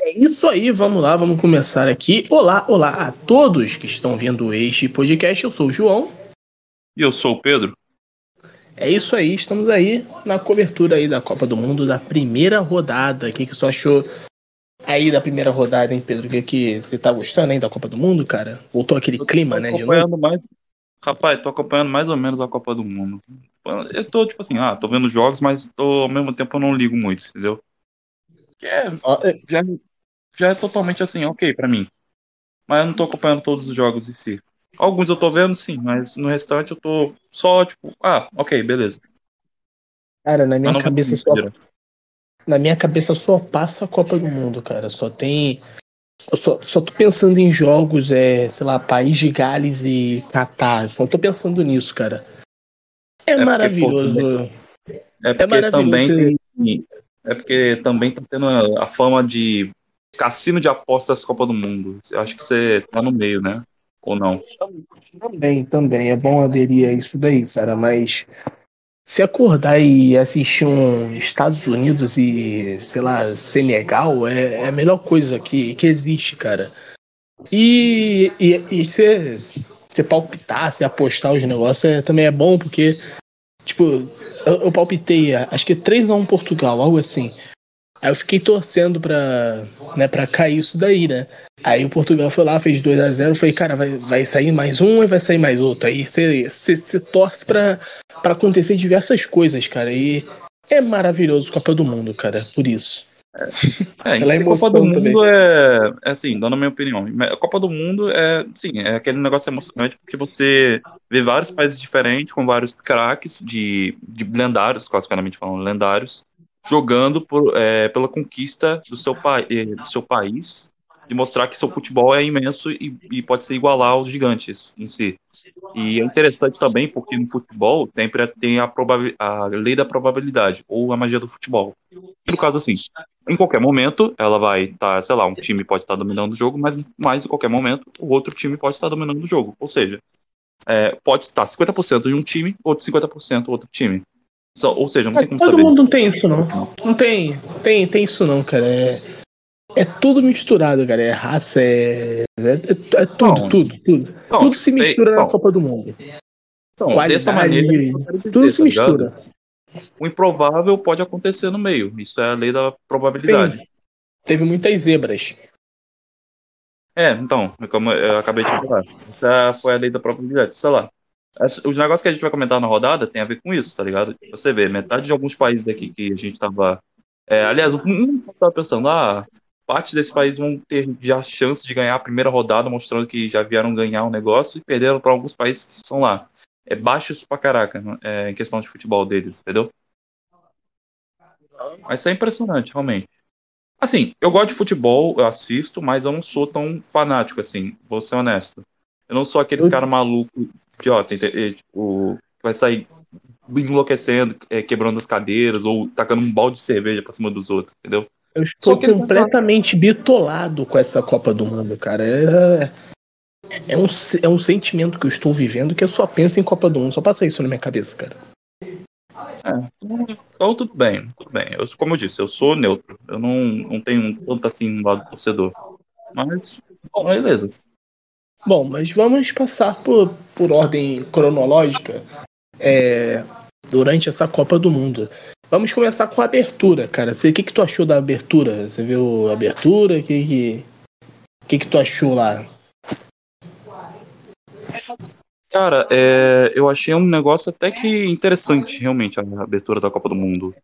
É isso aí, vamos lá, vamos começar aqui. Olá, olá a todos que estão vendo este podcast. Eu sou o João. E eu sou o Pedro. É isso aí, estamos aí na cobertura aí da Copa do Mundo da primeira rodada. O que, que você achou aí da primeira rodada, hein, Pedro? O que, que você tá gostando aí da Copa do Mundo, cara? Voltou aquele clima, né, de novo? Mais... Rapaz, tô acompanhando mais ou menos a Copa do Mundo. Eu tô, tipo assim, ah, tô vendo jogos, mas tô, ao mesmo tempo eu não ligo muito, entendeu? É, já, já é totalmente assim, ok para mim. Mas eu não tô acompanhando todos os jogos em si. Alguns eu tô vendo, sim, mas no restante eu tô só, tipo, ah, ok, beleza. Cara, na minha cabeça só. Na minha cabeça só passa a Copa do Mundo, cara. Só tem. Eu só, só tô pensando em jogos, é, sei lá, País de Gales e Catar. Só tô pensando nisso, cara. É, é maravilhoso. Porque, é porque é também tem, É porque também tá tendo a, a fama de cassino de apostas Copa do Mundo. Eu acho que você tá no meio, né? Ou não? Também, também. É bom aderir a isso daí, cara, mas se acordar e assistir um Estados Unidos e, sei lá, Senegal é, é a melhor coisa que, que existe, cara. E, você, palpitar, você apostar os negócios é, também é bom, porque, tipo, eu, eu palpitei, acho que 3x1 Portugal, algo assim. Aí eu fiquei torcendo pra, né, pra cair isso daí, né? Aí o Portugal foi lá, fez 2 a 0 falei, cara, vai, vai sair mais um e vai sair mais outro. Aí você torce pra, pra acontecer diversas coisas, cara. E é maravilhoso Copa do Mundo, cara, por isso. É, é a Copa do Mundo é, é, assim, dando a minha opinião. A Copa do Mundo é, sim, é aquele negócio emocionante porque você vê vários países diferentes com vários craques de, de lendários, classicamente falando, lendários, jogando por, é, pela conquista do seu, é, do seu país, de mostrar que seu futebol é imenso e, e, pode ser igualar aos gigantes em si. E é interessante também porque no futebol sempre tem a, a lei da probabilidade, ou a magia do futebol. no caso, assim, em qualquer momento ela vai estar, tá, sei lá, um time pode estar tá dominando o jogo, mas, mas em qualquer momento o outro time pode estar dominando o jogo. Ou seja, é, pode estar 50% de um time, outro 50% outro time. Só, ou seja, não tem como Todo saber. Todo mundo não tem isso, não. Não tem, tem, tem isso não, cara. É, é tudo misturado, cara. É raça, é. É, é, é tudo, não, tudo, tudo. Não, tudo se mistura na Copa do Mundo. Então, dessa maneira, tudo dizer, se tá mistura. o improvável pode acontecer no meio. Isso é a lei da probabilidade. Tem. Teve muitas zebras. É, então, como eu acabei de falar. Essa foi a lei da probabilidade. Sei lá. Os negócios que a gente vai comentar na rodada tem a ver com isso, tá ligado? Você vê, metade de alguns países aqui que a gente tava. É, aliás, um tava pensando, ah, parte desses países vão ter já chance de ganhar a primeira rodada, mostrando que já vieram ganhar um negócio e perderam para alguns países que são lá. É baixos pra caraca é, em questão de futebol deles, entendeu? Mas isso é impressionante, realmente. Assim, eu gosto de futebol, eu assisto, mas eu não sou tão fanático assim, vou ser honesto. Eu não sou aqueles cara maluco que, ó, tem, tipo, vai sair enlouquecendo, é, quebrando as cadeiras ou tacando um balde de cerveja pra cima dos outros, entendeu? Eu estou completamente bitolado com essa Copa do Mundo, cara. É, é, um, é um sentimento que eu estou vivendo que eu só penso em Copa do Mundo. Só passa isso na minha cabeça, cara. É, então tudo bem, tudo bem. Eu, como eu disse, eu sou neutro. Eu não, não tenho tanto assim um lado torcedor. Mas, bom, beleza. Bom, mas vamos passar por, por ordem cronológica é, durante essa Copa do Mundo. Vamos começar com a abertura, cara. O que, que tu achou da abertura? Você viu a abertura? O que, que, que, que tu achou lá? Cara, é, eu achei um negócio até que interessante, realmente, a abertura da Copa do Mundo.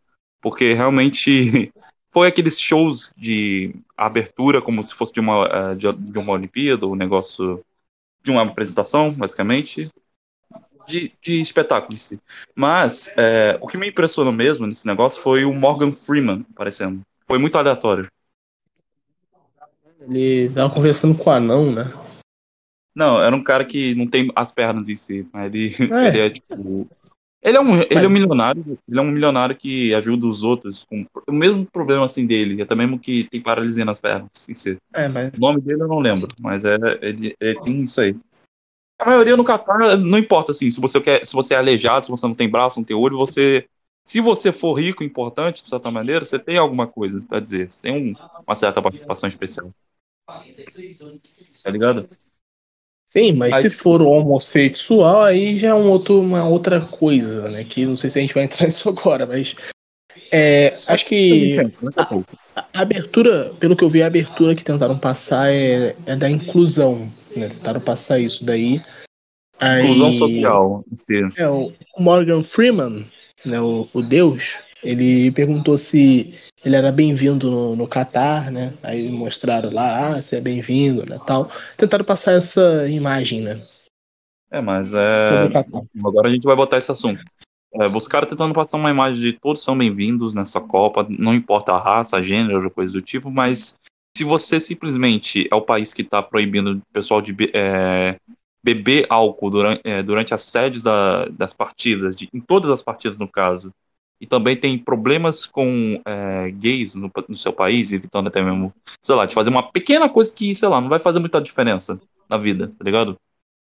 Porque realmente foi aqueles shows de abertura, como se fosse de uma, eh, de uma Olimpíada, um negócio de uma apresentação, basicamente, de, de espetáculo em si. Mas é, o que me impressionou mesmo nesse negócio foi o Morgan Freeman aparecendo. Foi muito aleatório. Ele tava conversando com o anão, né? Não, era um cara que não tem as pernas em si. Ele é, ele é tipo ele é um, ele é um milionário, ele é um milionário que ajuda os outros com o mesmo problema assim dele, até mesmo que tem paralisia nas pernas. Assim, é, mas... O nome dele eu não lembro, mas é, ele, ele tem isso aí. A maioria no Catar não importa assim, se você quer, se você é aleijado, se você não tem braço, não tem olho, você se você for rico importante, de certa maneira, você tem alguma coisa para dizer. Você tem um, uma certa participação especial. Tá ligado? Sim, mas aí, se for homossexual, aí já é um outro, uma outra coisa, né? Que não sei se a gente vai entrar nisso agora, mas. É, acho que a, a, abertura, pelo que eu vi, a abertura que tentaram passar é, é da inclusão. Né? Tentaram passar isso daí. Aí, inclusão social. Sim. É, o Morgan Freeman, né, o, o Deus, ele perguntou se ele era bem-vindo no, no Catar, né? Aí mostraram lá, ah, você é bem-vindo, né, tal. Tentaram passar essa imagem, né? É, mas é... Agora a gente vai botar esse assunto. É, os caras tentando passar uma imagem de todos são bem-vindos nessa Copa, não importa a raça, a gênero, coisa do tipo, mas se você simplesmente é o país que está proibindo o pessoal de é, beber álcool durante, é, durante as sedes da, das partidas, de, em todas as partidas no caso, e também tem problemas com é, gays no, no, seu país, evitando até mesmo, sei lá, de fazer uma pequena coisa que, sei lá, não vai fazer muita diferença na vida, tá ligado?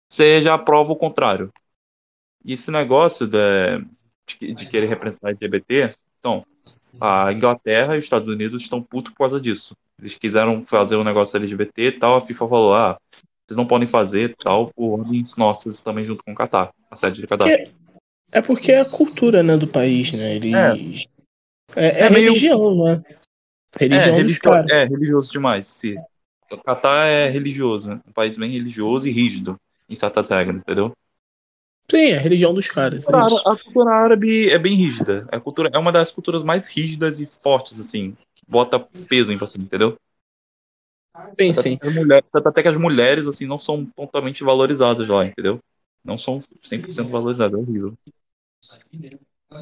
Você já prova o contrário. E esse negócio de, de, de querer representar LGBT, então, a Inglaterra e os Estados Unidos estão putos por causa disso. Eles quiseram fazer um negócio LGBT e tal, a FIFA falou, ah, vocês não podem fazer tal por ordens nossas também junto com o Qatar, a sede de Qatar. É porque é a cultura né, do país, né? Eles... É, é, é, é religião, meio... né? Religião é, religio... é religioso demais. Sim. O Qatar é religioso, né? Um país bem religioso e rígido em certas regras, entendeu? Sim, é a religião dos caras. A, é a cultura árabe é bem rígida. A cultura é uma das culturas mais rígidas e fortes, assim. Bota peso em você, entendeu? Sim, sim. até que as mulheres, assim, não são totalmente valorizadas lá, entendeu? Não são 100% valorizadas, é horrível.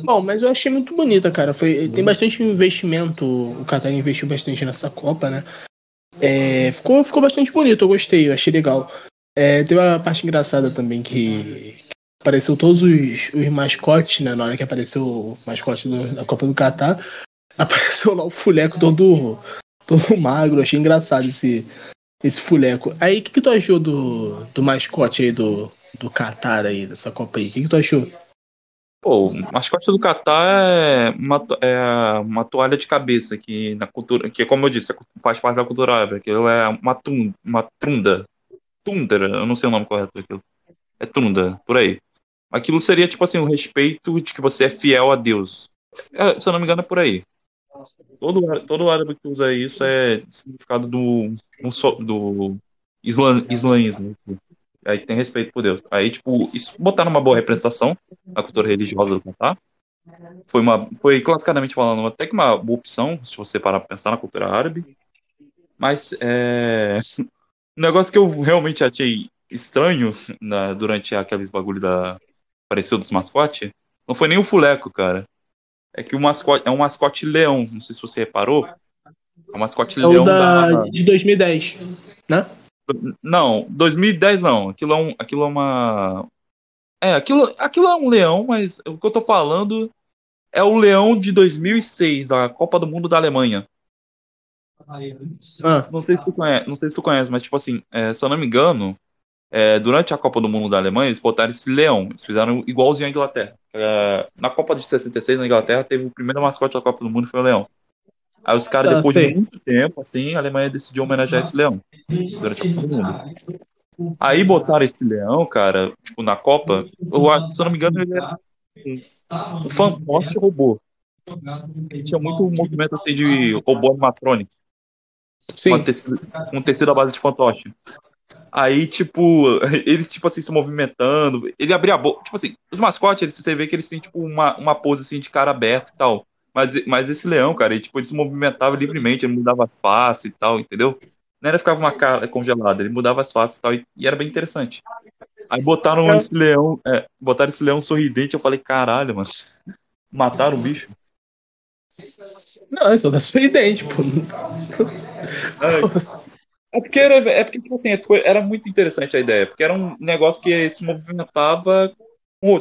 Bom, mas eu achei muito bonita, cara. Foi, tem bastante investimento. O Qatar investiu bastante nessa Copa, né? É, ficou, ficou bastante bonito, eu gostei, eu achei legal. É, teve uma parte engraçada também que, que apareceu todos os, os, mascotes, né? Na hora que apareceu o mascote do, da Copa do Qatar, apareceu lá o fuleco todo, todo magro. Achei engraçado esse, esse fuleco. Aí, o que, que tu achou do, do mascote aí do, do Qatar aí, dessa Copa aí? O que, que tu achou? Pô, o mascote do Catar é uma, é uma toalha de cabeça que na cultura, que como eu disse, faz parte da cultura árabe. Aquilo é uma, tun, uma trunda. Tundra, eu não sei o nome correto daquilo. É trunda, por aí. Aquilo seria tipo assim, o respeito de que você é fiel a Deus. É, se eu não me engano, é por aí. Todo, todo árabe que usa isso é significado do, do islam, islamismo. Aí tem respeito por Deus. Aí, tipo, isso botar numa boa representação a cultura religiosa do Catar. Foi, uma, foi classicamente falando até que uma boa opção, se você parar pra pensar na cultura árabe. Mas é. Um negócio que eu realmente achei estranho na, durante aqueles bagulho da. Apareceu dos mascotes. Não foi nem o fuleco, cara. É que o mascote é um mascote leão. Não sei se você reparou. É um mascote é leão da, da... de 2010, né? Não, 2010 não. Aquilo é, um, aquilo é uma. É, aquilo, aquilo é um leão, mas o que eu tô falando é o leão de 2006, da Copa do Mundo da Alemanha. Ah. Não sei se tu conhece, não sei se tu conhece, mas tipo assim, é, se eu não me engano, é, durante a Copa do Mundo da Alemanha, eles botaram esse leão. Eles fizeram igualzinho à Inglaterra. É, na Copa de 66, na Inglaterra, teve o primeiro mascote da Copa do Mundo, foi o leão. Aí os caras, depois de muito tempo, assim, a Alemanha decidiu homenagear esse leão durante a Copa do Mundo. Aí botaram esse leão, cara, tipo, na Copa. Eu, se eu não me engano, ele era um, um fantoche robô. Tinha muito movimento assim de robô animatrônico. Sim. Com tecido, um tecido à base de fantoche. Aí, tipo, eles, tipo assim, se movimentando. Ele abria a boca. Tipo assim, os mascotes, eles, você vê que eles têm, tipo, uma, uma pose assim de cara aberta e tal. Mas, mas esse leão, cara, ele, tipo, ele se movimentava livremente, ele mudava as faces e tal, entendeu? Não era ficava uma cara congelada, ele mudava as faces e tal, e, e era bem interessante. Aí botaram é. esse leão, é, botaram esse leão sorridente, eu falei, caralho, mano, mataram o bicho. Não, é só tá sorridente, pô. É porque, era, é porque tipo assim, era muito interessante a ideia, porque era um negócio que se movimentava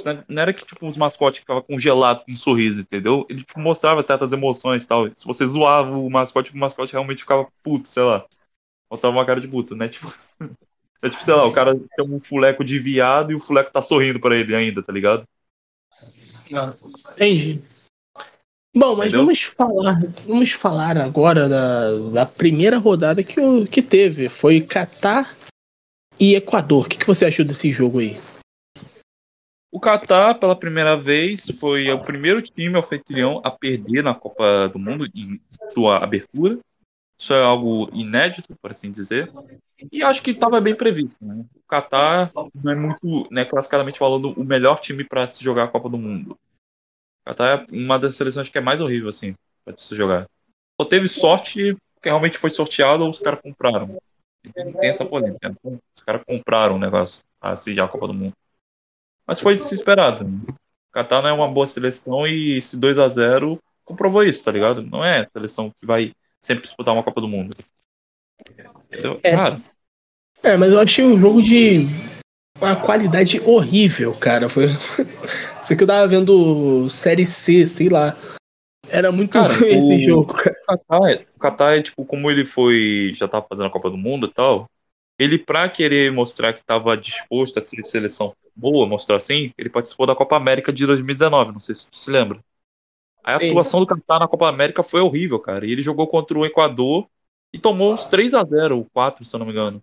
né? Não era que tipo, os mascotes ficavam congelados com um sorriso, entendeu? Ele tipo, mostrava certas emoções e tal. Se você zoava o mascote, o mascote realmente ficava puto, sei lá. Mostrava uma cara de puto, né? Tipo. É tipo, sei lá, o cara tem um fuleco de viado e o fuleco tá sorrindo pra ele ainda, tá ligado? Ah, entendi. Bom, mas vamos falar, vamos falar agora da, da primeira rodada que, que teve. Foi Catar e Equador. O que, que você achou desse jogo aí? O Catar, pela primeira vez, foi o primeiro time anfitrião a perder na Copa do Mundo em sua abertura. Isso é algo inédito, por assim dizer. E acho que estava bem previsto. Né? O Catar não é muito, né, classicadamente falando, o melhor time para se jogar a Copa do Mundo. Catar é uma das seleções que é mais horrível, assim, pra se jogar. Só teve sorte que realmente foi sorteado ou os caras compraram. Tem essa polêmica. Né? Os caras compraram o negócio pra já a Copa do Mundo. Mas foi desesperado. Né? O Catar não é uma boa seleção e esse 2 a 0 comprovou isso, tá ligado? Não é a seleção que vai sempre disputar uma Copa do Mundo. Entendeu? É. É, mas eu achei um jogo de uma qualidade horrível, cara. Foi. Isso aqui eu tava vendo Série C, sei lá. Era muito cara, ruim o... esse jogo, cara. O Qatar, é, o Qatar é, tipo, como ele foi. Já tava fazendo a Copa do Mundo e tal. Ele, pra querer mostrar que tava disposto a ser seleção boa, mostrar assim, ele participou da Copa América de 2019. Não sei se tu se lembra. A Sim. atuação do Qatar na Copa América foi horrível, cara. E ele jogou contra o Equador e tomou uns 3 a 0 ou 4, se eu não me engano.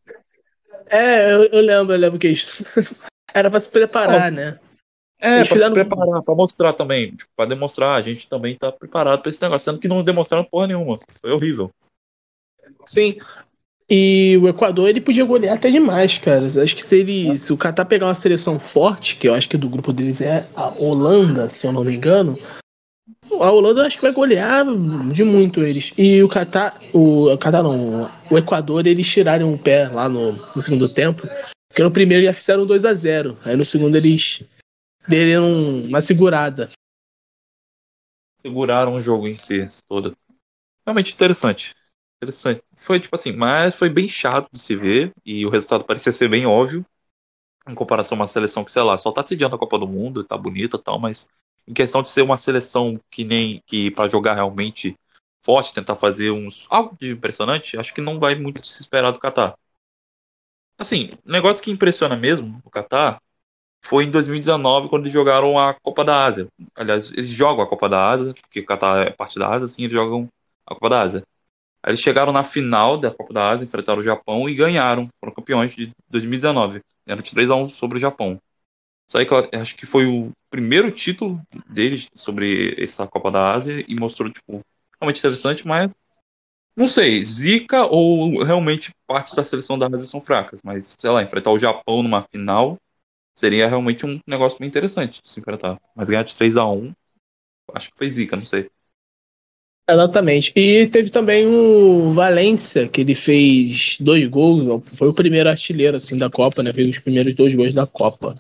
É, eu, eu lembro, eu lembro que isso. Era pra se preparar, né? É, Eles pra fizeram... se preparar, pra mostrar também. Tipo, pra demonstrar, a gente também tá preparado pra esse negócio. Sendo que não demonstraram porra nenhuma. Foi horrível. Sim. E o Equador, ele podia golear até demais, cara. Acho que se ele. Se o Catar pegar uma seleção forte, que eu acho que do grupo deles é a Holanda, se eu não me engano. A Holanda acho que vai golear de muito eles. E o Catar. O Catar não. O Equador, eles tiraram o pé lá no, no segundo tempo. Porque no primeiro já fizeram 2 a 0 Aí no segundo eles deram uma segurada. Seguraram o jogo em si todo. Realmente interessante. Interessante. Foi tipo assim, mas foi bem chato de se ver e o resultado parecia ser bem óbvio em comparação a uma seleção que, sei lá, só tá sediando a Copa do Mundo, tá bonita e tal, mas em questão de ser uma seleção que nem que para jogar realmente forte, tentar fazer uns algo de impressionante, acho que não vai muito se esperar do Qatar. Assim, o negócio que impressiona mesmo o Qatar foi em 2019, quando eles jogaram a Copa da Ásia. Aliás, eles jogam a Copa da Ásia, porque o Qatar é parte da Ásia, assim, eles jogam a Copa da Ásia. Eles chegaram na final da Copa da Ásia, enfrentaram o Japão e ganharam. Foram campeões de 2019. Eram de 3 a 1 sobre o Japão. Isso aí, acho que foi o primeiro título deles sobre essa Copa da Ásia e mostrou, tipo, realmente interessante, mas não sei, Zica ou realmente partes da seleção da Ásia são fracas, mas sei lá, enfrentar o Japão numa final seria realmente um negócio bem interessante de se enfrentar. Mas ganhar de 3 a 1 acho que foi zica, não sei. Exatamente. E teve também o Valência, que ele fez dois gols, foi o primeiro artilheiro assim da Copa, né? Fez os primeiros dois gols da Copa.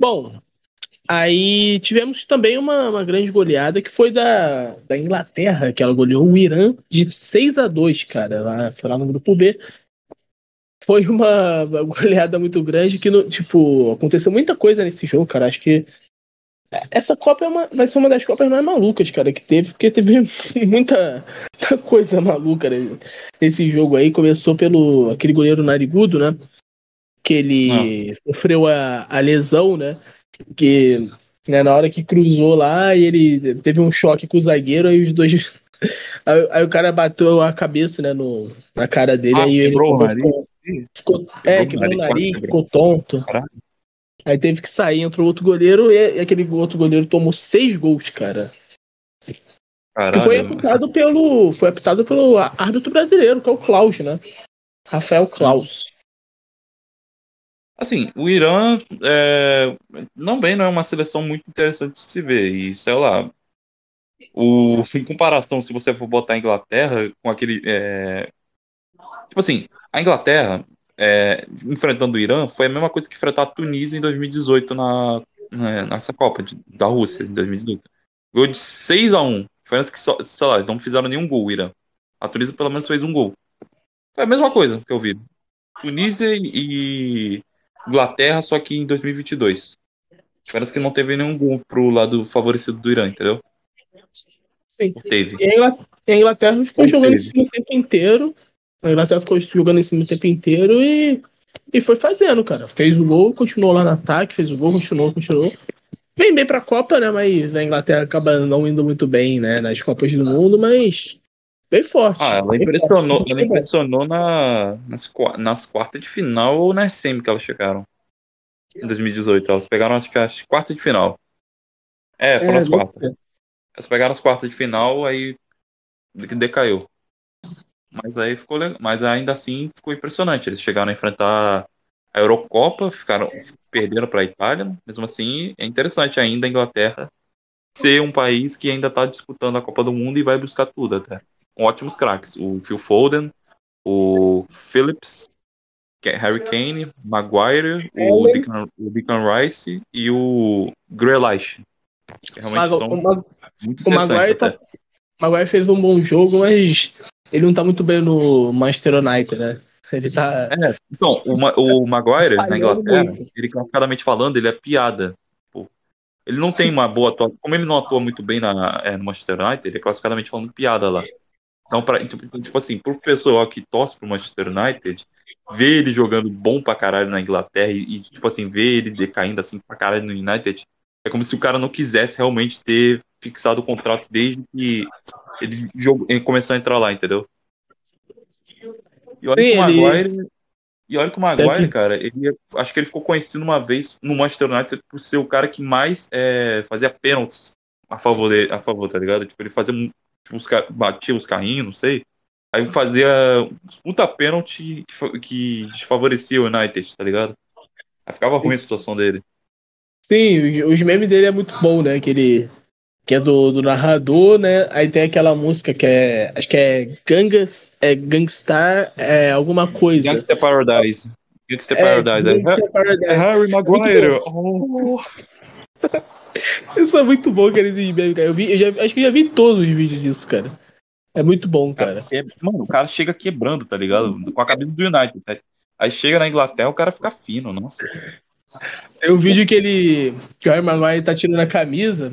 Bom, aí tivemos também uma, uma grande goleada que foi da, da Inglaterra, que ela goleou o Irã de 6 a 2 cara. Lá, foi lá no grupo B foi uma, goleada muito grande que, no, tipo, aconteceu muita coisa nesse jogo, cara. Acho que essa Copa é uma, vai ser uma das Copas mais malucas, cara, que teve, porque teve muita, muita coisa maluca nesse jogo aí. Começou pelo aquele goleiro narigudo, né? Que ele ah. sofreu a, a lesão, né? Que né, na hora que cruzou lá, ele teve um choque com o zagueiro, aí os dois. Aí, aí o cara bateu a cabeça, né, no, na cara dele, ah, aí ele começou, Ficou, é, quebrou o nariz, ficou tonto. Caralho. Aí teve que sair, entrou outro goleiro e aquele outro goleiro tomou seis gols, cara. Caralho, que foi apitado pelo. Foi apitado pelo árbitro brasileiro, que é o Klaus, né? Rafael Klaus. Assim, o Irã é, não bem não é uma seleção muito interessante de se ver. E sei lá. O, em comparação, se você for botar a Inglaterra com aquele. É, tipo assim, a Inglaterra, é, enfrentando o Irã, foi a mesma coisa que enfrentar a Tunísia em 2018 na, na, nessa Copa de, da Rússia, em 2018. Gol de 6 a 1 Diferença que, só, sei lá, eles não fizeram nenhum gol, o Irã. A Tunísia pelo menos fez um gol. Foi a mesma coisa que eu vi. Tunísia e Inglaterra, só que em 2022. Diferença que não teve nenhum gol pro lado favorecido do Irã, entendeu? Sim. Teve. E a Inglaterra ficou jogando o tempo inteiro. A Inglaterra ficou jogando em cima o tempo inteiro e, e foi fazendo, cara. Fez o gol, continuou lá no ataque, fez o gol, continuou, continuou. vem bem pra Copa, né? Mas a Inglaterra acaba não indo muito bem, né? Nas Copas do Mundo, mas bem forte. Ah, ela impressionou, forte. ela impressionou na, nas, nas quartas de final ou na semi que elas chegaram. Em 2018. Elas pegaram acho que as quartas de final. É, foram é, as quartas. Elas pegaram as quartas de final, aí decaiu. Mas aí ficou legal. Mas ainda assim ficou impressionante. Eles chegaram a enfrentar a Eurocopa, ficaram perderam para a Itália. Mesmo assim, é interessante ainda a Inglaterra ser um país que ainda está disputando a Copa do Mundo e vai buscar tudo até. Com ótimos craques. O Phil Foden, o Phillips, é Harry Kane, Maguire, o Declan, o Declan Rice e o Grealish. Realmente Mag são o, muito o Maguire, tá, Maguire fez um bom jogo, mas ele não tá muito bem no Manchester United, né? Ele tá. É, então, o, Ma o Maguire, na Inglaterra, muito. ele classicadamente falando, ele é piada. Ele não tem uma boa atuação. Como ele não atua muito bem na, é, no Manchester United, ele é classicadamente falando piada lá. Então, pra, tipo, tipo assim, pro pessoal que torce pro Manchester United, ver ele jogando bom pra caralho na Inglaterra e, e, tipo assim, ver ele decaindo assim pra caralho no United, é como se o cara não quisesse realmente ter fixado o contrato desde que ele, jogou, ele começou a entrar lá, entendeu? E olha que o Maguire. E olha que o Maguire, cara, ele, acho que ele ficou conhecido uma vez no Manchester United por ser o cara que mais é, fazia pênaltis a favor, dele, a favor, tá ligado? Tipo, ele fazia. Tipo, os, batia os carrinhos, não sei. Aí fazia puta pênalti que, que desfavorecia o United, tá ligado? Aí ficava Sim. ruim a situação dele. Sim, os memes dele é muito bom, né? Que ele que é do, do narrador, né? Aí tem aquela música que é. Acho que é Gangas. É Gangstar, é alguma coisa. Gangster Paradise. Gangster é, Paradise. É, Gangster Paradise. É Harry Maguire. Oh. Isso é muito bom, cara, esse meme, cara. Eu, vi, eu já, acho que eu já vi todos os vídeos disso, cara. É muito bom, cara. É, mano, o cara chega quebrando, tá ligado? Com a cabeça do United. Né? Aí chega na Inglaterra, o cara fica fino, nossa. Tem um vídeo que ele. que o Harry Maguire tá tirando a camisa,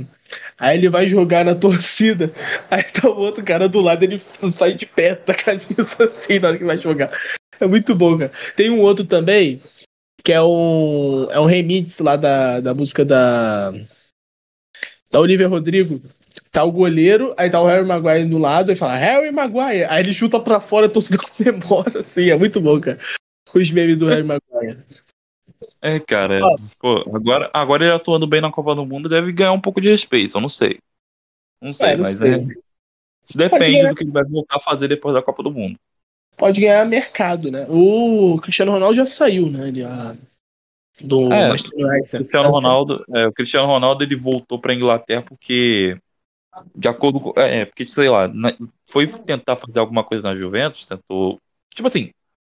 aí ele vai jogar na torcida, aí tá o outro cara do lado, ele sai de perto da camisa assim na hora que vai jogar. É muito bom, cara. Tem um outro também, que é um. É um remix lá da, da música da. Da Olivia Rodrigo. Tá o goleiro, aí tá o Harry Maguire do lado, e fala, Harry Maguire! Aí ele chuta pra fora, a torcida comemora, assim, é muito bom, cara. Os memes do Harry Maguire. É, cara. Ah. Pô, agora, agora ele atuando bem na Copa do Mundo deve ganhar um pouco de respeito, eu não sei. Não sei, é, não mas sei. é. Isso depende do que ele vai voltar a fazer depois da Copa do Mundo. Pode ganhar mercado, né? O Cristiano Ronaldo já saiu, né? Ele, a... do é, Cristiano Ronaldo, é, o Cristiano Ronaldo ele voltou para Inglaterra porque de acordo com, é, porque sei lá, foi tentar fazer alguma coisa na Juventus, tentou, tipo assim,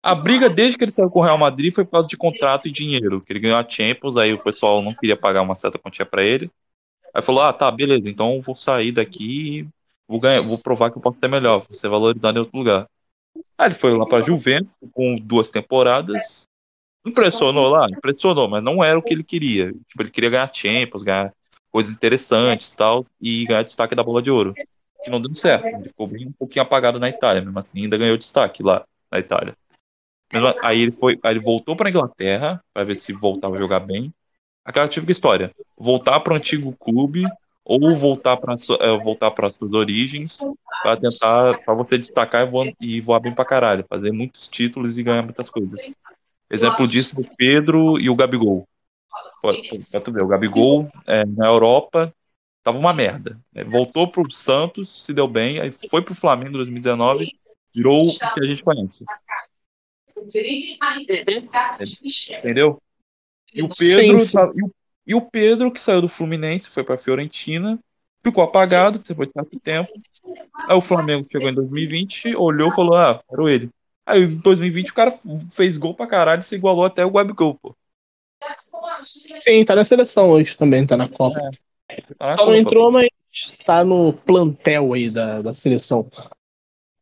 a briga desde que ele saiu com o Real Madrid foi por causa de contrato e dinheiro, que ele ganhou a Champions, aí o pessoal não queria pagar uma certa quantia para ele. Aí falou: "Ah, tá, beleza, então vou sair daqui vou ganhar, vou provar que eu posso ter melhor, vou ser valorizado em outro lugar". Aí ele foi lá para Juventus com duas temporadas. Impressionou lá, impressionou, mas não era o que ele queria. Tipo, ele queria ganhar Champions, ganhar coisas interessantes, tal, e ganhar destaque da bola de ouro. Que não deu certo. Ele ficou bem um pouquinho apagado na Itália, mesmo assim, ainda ganhou destaque lá na Itália. Aí ele foi, aí ele voltou para Inglaterra para ver se voltava a jogar bem. Aquela típica história: voltar para o antigo clube ou voltar para é, voltar para suas origens para tentar para você destacar e voar, e voar bem para caralho, fazer muitos títulos e ganhar muitas coisas. Exemplo disso o Pedro e o Gabigol. Ver, o Gabigol é, na Europa tava uma merda. É, voltou pro Santos, se deu bem, aí foi pro Flamengo em 2019, virou o que a gente conhece. Entendeu? E o Pedro, sim, sim. Tá, e, o, e, o, Pedro que saiu do Fluminense, foi para Fiorentina, ficou apagado depois de tanto tempo. Aí o Flamengo chegou em 2020, olhou e falou: "Ah, era ele". Aí em 2020 o cara fez gol pra caralho e se igualou até o Gabigol, pô. Sim, tá na seleção hoje também, tá na Copa. É, tá Só não entrou, mas tá no plantel aí da, da seleção.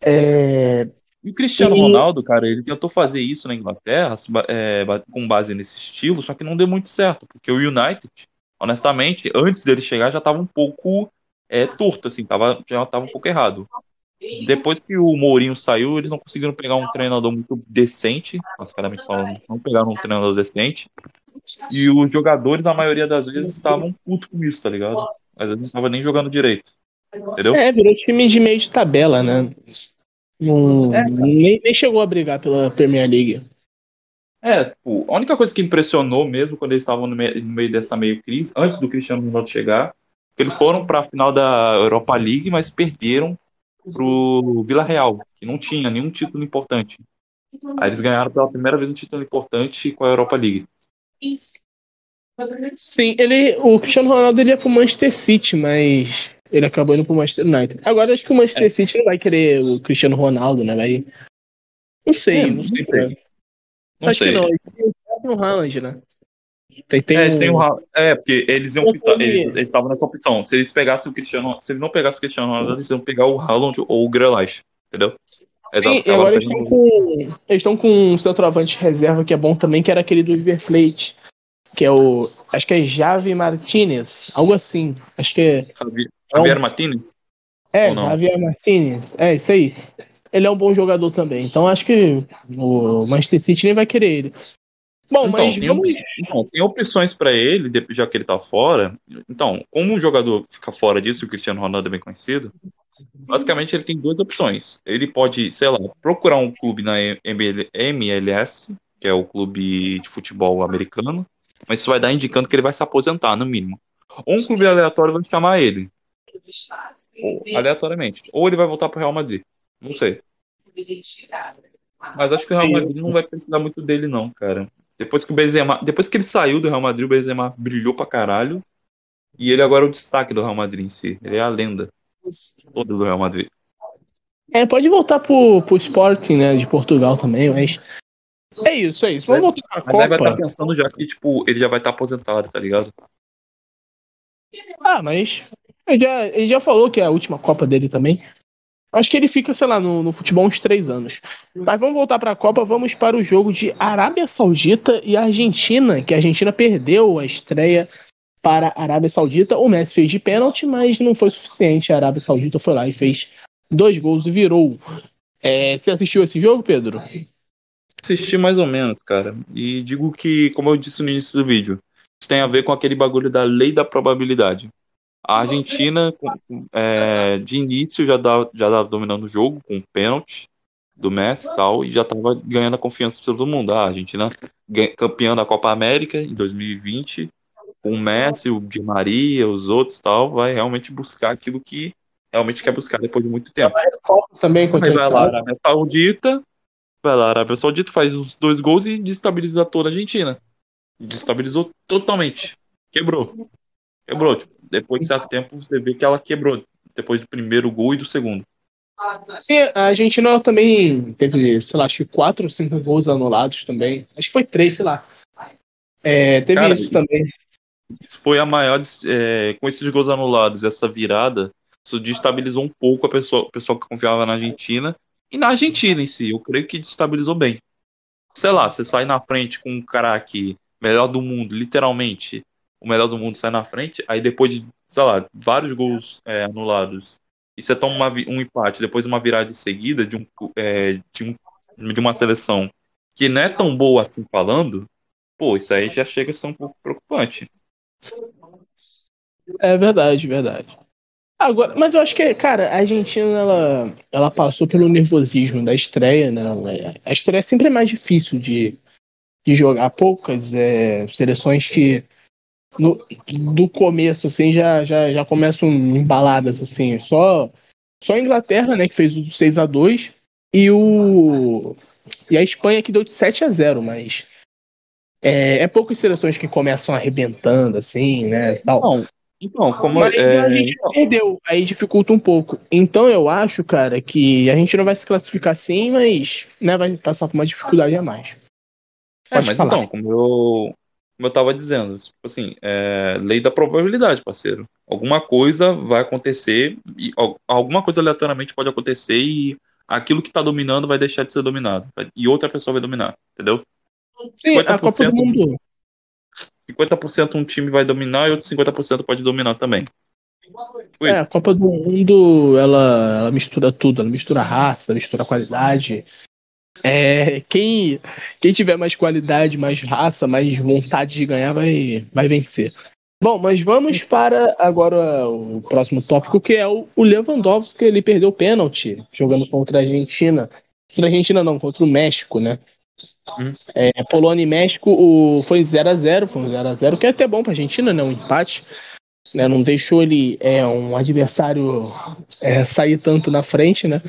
É, e o Cristiano e... Ronaldo, cara, ele tentou fazer isso na Inglaterra é, com base nesse estilo, só que não deu muito certo, porque o United, honestamente, antes dele chegar já estava um pouco é, torto, assim, tava, já estava um pouco errado. Depois que o Mourinho saiu, eles não conseguiram pegar um treinador muito decente, basicamente falando, não pegaram um treinador decente. E os jogadores, a maioria das vezes, estavam putos com isso, tá ligado? Às vezes não estavam nem jogando direito. Entendeu? É, virou time de meio de tabela, né? Não, é, nem, nem chegou a brigar pela Premier League. É, tipo, a única coisa que impressionou mesmo quando eles estavam no meio, no meio dessa meio crise, antes do Cristiano Ronaldo chegar, que eles foram para a final da Europa League, mas perderam pro Vila Real, que não tinha nenhum título importante. Aí eles ganharam pela primeira vez um título importante com a Europa League. Sim, ele, o Cristiano Ronaldo ele ia pro Manchester City, mas ele acabou indo pro Manchester United. Agora acho que o Manchester é. City não vai querer o Cristiano Ronaldo, né? Vai... Não sei, é, não, não sei. sei. Não acho sei. que não. Tem o Haaland, né? Tem, tem é, um... tem um... é, porque eles iam eles estavam nessa opção. Se eles pegassem o Cristiano, se eles não pegassem o Cristiano Ronaldo, eles iam pegar o Haaland ou o Grealish, entendeu? Sim, e agora eles estão com, eles estão com um centroavante reserva que é bom também, que era aquele do River Plate, que é o, acho que é Javi Martinez, algo assim. Acho que é Javier é um, Martinez? É, Javier Martinez, é isso aí. Ele é um bom jogador também, então acho que o Manchester City nem vai querer ele. Bom, então, mas tem, vamos... então, tem opções para ele, já que ele tá fora. Então, como um jogador fica fora disso, o Cristiano Ronaldo é bem conhecido, basicamente ele tem duas opções. Ele pode, sei lá, procurar um clube na MLS, que é o clube de futebol americano, mas isso vai dar indicando que ele vai se aposentar, no mínimo. Ou um clube aleatório vai chamar ele. Ou, aleatoriamente. Ou ele vai voltar pro Real Madrid. Não sei. Mas acho que o Real Madrid não vai precisar muito dele, não, cara. Depois que o Benzema, depois que ele saiu do Real Madrid, o Benzema brilhou pra caralho. E ele agora é o destaque do Real Madrid em si. Ele é a lenda todo do Real Madrid. É, pode voltar pro, pro Sporting, né, de Portugal também, mas é isso, é isso. Vamos voltar pra mas Copa. vai estar tá pensando já que, tipo, ele já vai estar tá aposentado, tá ligado? Ah, mas ele já, ele já falou que é a última Copa dele também. Acho que ele fica, sei lá, no, no futebol uns três anos. Mas vamos voltar para a Copa, vamos para o jogo de Arábia Saudita e Argentina, que a Argentina perdeu a estreia para a Arábia Saudita. O Messi fez de pênalti, mas não foi suficiente. A Arábia Saudita foi lá e fez dois gols e virou. É, você assistiu esse jogo, Pedro? Assisti mais ou menos, cara. E digo que, como eu disse no início do vídeo, isso tem a ver com aquele bagulho da lei da probabilidade. A Argentina, é, de início, já estava já dominando o jogo com o pênalti do Messi e tal, e já estava ganhando a confiança de todo mundo. A Argentina campeã da Copa América em 2020, com o Messi, o Di Maria, os outros e tal, vai realmente buscar aquilo que realmente quer buscar depois de muito tempo. Também Mas vai lá, a Arábia Saudita, vai lá, a Arábia Saudita faz os dois gols e destabiliza toda a Argentina. Destabilizou totalmente. Quebrou. Quebrou. Tipo, depois de certo tempo, você vê que ela quebrou. Depois do primeiro gol e do segundo. Sim, a Argentina também teve, sei lá, acho que quatro ou cinco gols anulados também. Acho que foi três, sei lá. É, teve Cara, isso também. Isso foi a maior. É, com esses gols anulados, essa virada, isso destabilizou um pouco a pessoa, o pessoal que confiava na Argentina. E na Argentina em si, eu creio que destabilizou bem. Sei lá, você sai na frente com um cara aqui, melhor do mundo, literalmente, o melhor do mundo sai na frente, aí depois de, sei lá, vários gols é, anulados, e você toma uma, um empate, depois uma virada em seguida de, um, é, de, um, de uma seleção que não é tão boa assim falando, pô, isso aí já chega a ser um pouco preocupante. É verdade, verdade. Agora, mas eu acho que, cara, a Argentina ela, ela passou pelo nervosismo da estreia, né? A estreia sempre é mais difícil de, de jogar. Poucas é, seleções que no, do começo, assim, já, já, já começam embaladas, assim. Só, só a Inglaterra, né, que fez o 6 a 2 e o e a Espanha que deu de 7 a 0 mas é, é poucas seleções que começam arrebentando, assim, né, tal. Não, então, como mas é... a gente perdeu, aí dificulta um pouco. Então eu acho, cara, que a gente não vai se classificar assim, mas né, vai passar por uma dificuldade a mais. É, Pode é, mas falar. então, como eu, como eu tava dizendo, tipo assim, é, lei da probabilidade, parceiro. Alguma coisa vai acontecer, e alguma coisa aleatoriamente pode acontecer e aquilo que tá dominando vai deixar de ser dominado. E outra pessoa vai dominar, entendeu? Sim, 50%, a Copa do Mundo. 50% um time vai dominar e outro 50% pode dominar também. Tipo é, a Copa do Mundo, ela, ela mistura tudo, ela mistura raça, mistura qualidade. É, quem, quem tiver mais qualidade, mais raça, mais vontade de ganhar vai, vai vencer. Bom, mas vamos para agora o próximo tópico, que é o, o Lewandowski, ele perdeu o pênalti jogando contra a Argentina. Contra a Argentina não, contra o México, né? Hum. É, Polônia e México o, foi 0 a 0 foi um 0x0, que é até bom para a Argentina, né? Um empate. Né, não deixou ele é, um adversário é, sair tanto na frente, né?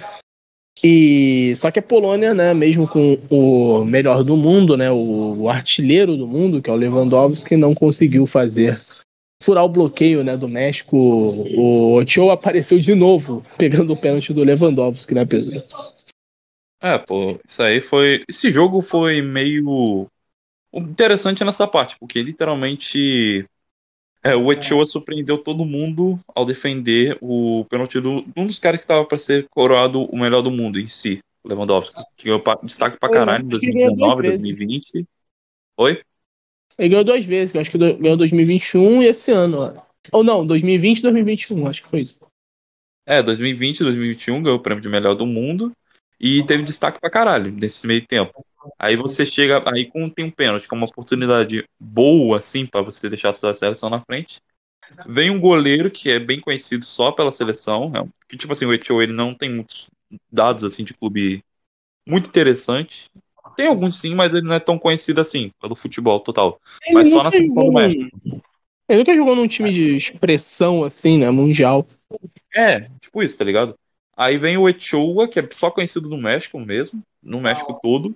E só que a Polônia, né, mesmo com o melhor do mundo, né, o, artilheiro do mundo, que é o Lewandowski, não conseguiu fazer furar o bloqueio, né, do México. O Ochoa apareceu de novo, pegando o pênalti do Lewandowski, né, Pedro? É, pô, isso aí foi. Esse jogo foi meio interessante nessa parte, porque literalmente é, o Etioa surpreendeu todo mundo ao defender o pênalti do um dos caras que estava para ser coroado o melhor do mundo em si, o Lewandowski, que ganhou destaque pra caralho em 2019, 2020. Oi? Ele ganhou duas vezes, acho que ganhou 2021 e esse ano. Ou não, 2020 e 2021, acho que foi isso. É, 2020 e 2021 ganhou o prêmio de melhor do mundo e teve destaque pra caralho nesse meio tempo. Aí você chega, aí com tem um pênalti, que é uma oportunidade boa, assim, para você deixar a sua seleção na frente. Vem um goleiro que é bem conhecido só pela seleção, né? que tipo assim, o Etiô, ele não tem muitos dados, assim, de clube muito interessante. Tem alguns sim, mas ele não é tão conhecido assim, pelo futebol total. Ele mas só na seleção do México. Ele nunca jogou num time de expressão, assim, né, mundial. É, tipo isso, tá ligado? Aí vem o Echoa, que é só conhecido no México mesmo, no México todo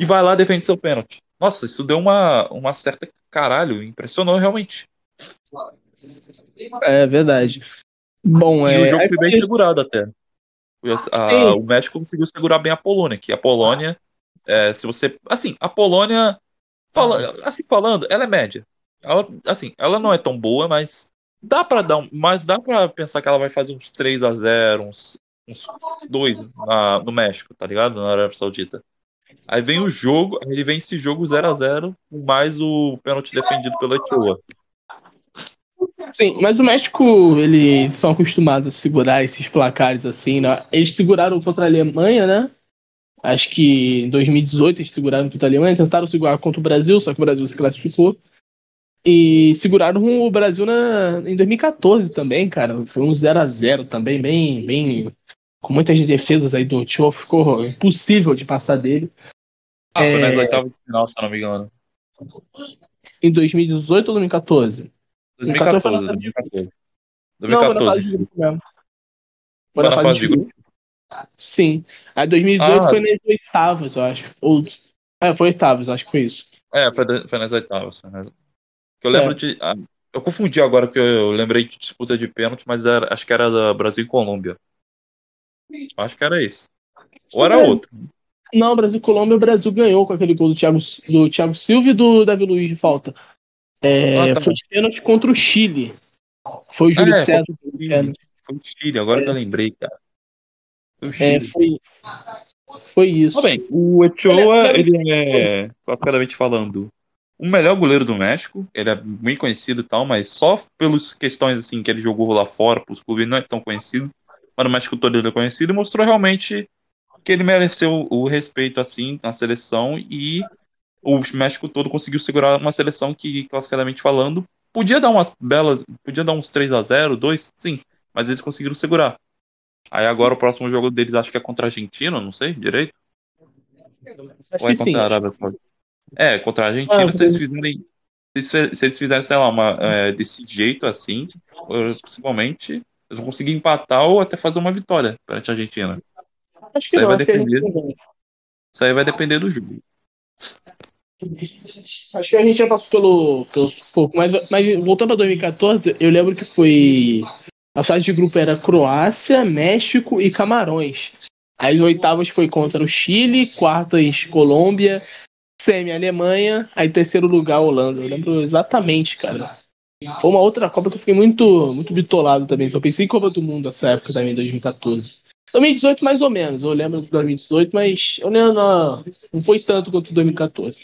e vai lá defende seu pênalti. Nossa, isso deu uma, uma certa caralho, impressionou realmente. É verdade. Bom, e é... o jogo foi bem segurado até. A, o México conseguiu segurar bem a Polônia, que a Polônia, é, se você. Assim, a Polônia. Fala, assim falando, ela é média. Ela, assim, ela não é tão boa, mas dá para dar, mas dá para pensar que ela vai fazer uns 3 a 0, uns, uns 2 na, no México, tá ligado? Na Arábia Saudita. Aí vem o jogo, ele vem esse jogo 0 a 0 mais o pênalti defendido pela Etiópia. Sim, mas o México, eles são acostumados a segurar esses placares assim, né? Eles seguraram contra a Alemanha, né? Acho que em 2018 eles seguraram contra a Alemanha, tentaram segurar contra o Brasil, só que o Brasil se classificou. E seguraram o Brasil na, em 2014 também, cara. Foi um 0 a 0 também, bem, bem com muitas defesas aí do Tio, ficou impossível de passar dele. Ah, é... foi nas oitavas de final, se não me engano. Em 2018 ou 2014? 2014, 2014. 2014. Não, foi na fase de grupo. Sim. Aí 2018 ah. foi nas oitavas, eu acho. Ou... É, foi oitavas, acho que foi isso. É, foi, foi nas oitavas. Eu lembro é. de. Ah, eu confundi agora, porque eu lembrei de disputa de pênalti, mas era, acho que era da Brasil e Colômbia. Acho que era isso. Ou era outro. Não, Brasil Colômbia, o Brasil ganhou com aquele gol do Thiago, do Thiago Silva e do Davi Luiz de falta. É, ah, tá foi de pênalti contra o Chile. Foi o Júlio é, César. Foi o, Chile. foi o Chile, agora é. que eu lembrei, cara. Foi o é, Chile. É, foi, foi isso. bem, o Echoa, ele é, rapidamente falando, o melhor goleiro do México. Ele é bem conhecido e tal, mas só pelas questões assim que ele jogou lá fora, para os clubes, não é tão conhecido mas o México todo ele é conhecido e mostrou realmente que ele mereceu o respeito assim na seleção e o México todo conseguiu segurar uma seleção que, classicadamente falando, podia dar umas belas, podia dar uns 3 a 0 2, sim, mas eles conseguiram segurar. Aí agora o próximo jogo deles acho que é contra a Argentina, não sei direito. Acho Ou é contra sim, a Arábia Saudita? É, contra a Argentina, ah, se eles fizerem. Se, eles fizerem, sei lá, uma, é, desse jeito assim, principalmente, vão conseguir empatar ou até fazer uma vitória perante a Argentina. Acho que Isso aí não, vai depender. Isso aí vai depender do jogo. Acho que a gente já passou pelo, pelo pouco, mas, mas voltando para 2014, eu lembro que foi. A fase de grupo era Croácia, México e Camarões. As oitavas foi contra o Chile, quartas Colômbia, semi Alemanha, aí terceiro lugar Holanda. Eu lembro exatamente, cara. Foi uma outra Copa que eu fiquei muito, muito bitolado também. Só pensei em Copa do Mundo essa época também, 2014. 2018 mais ou menos, eu lembro de 2018, mas eu não, não, foi tanto quanto 2014.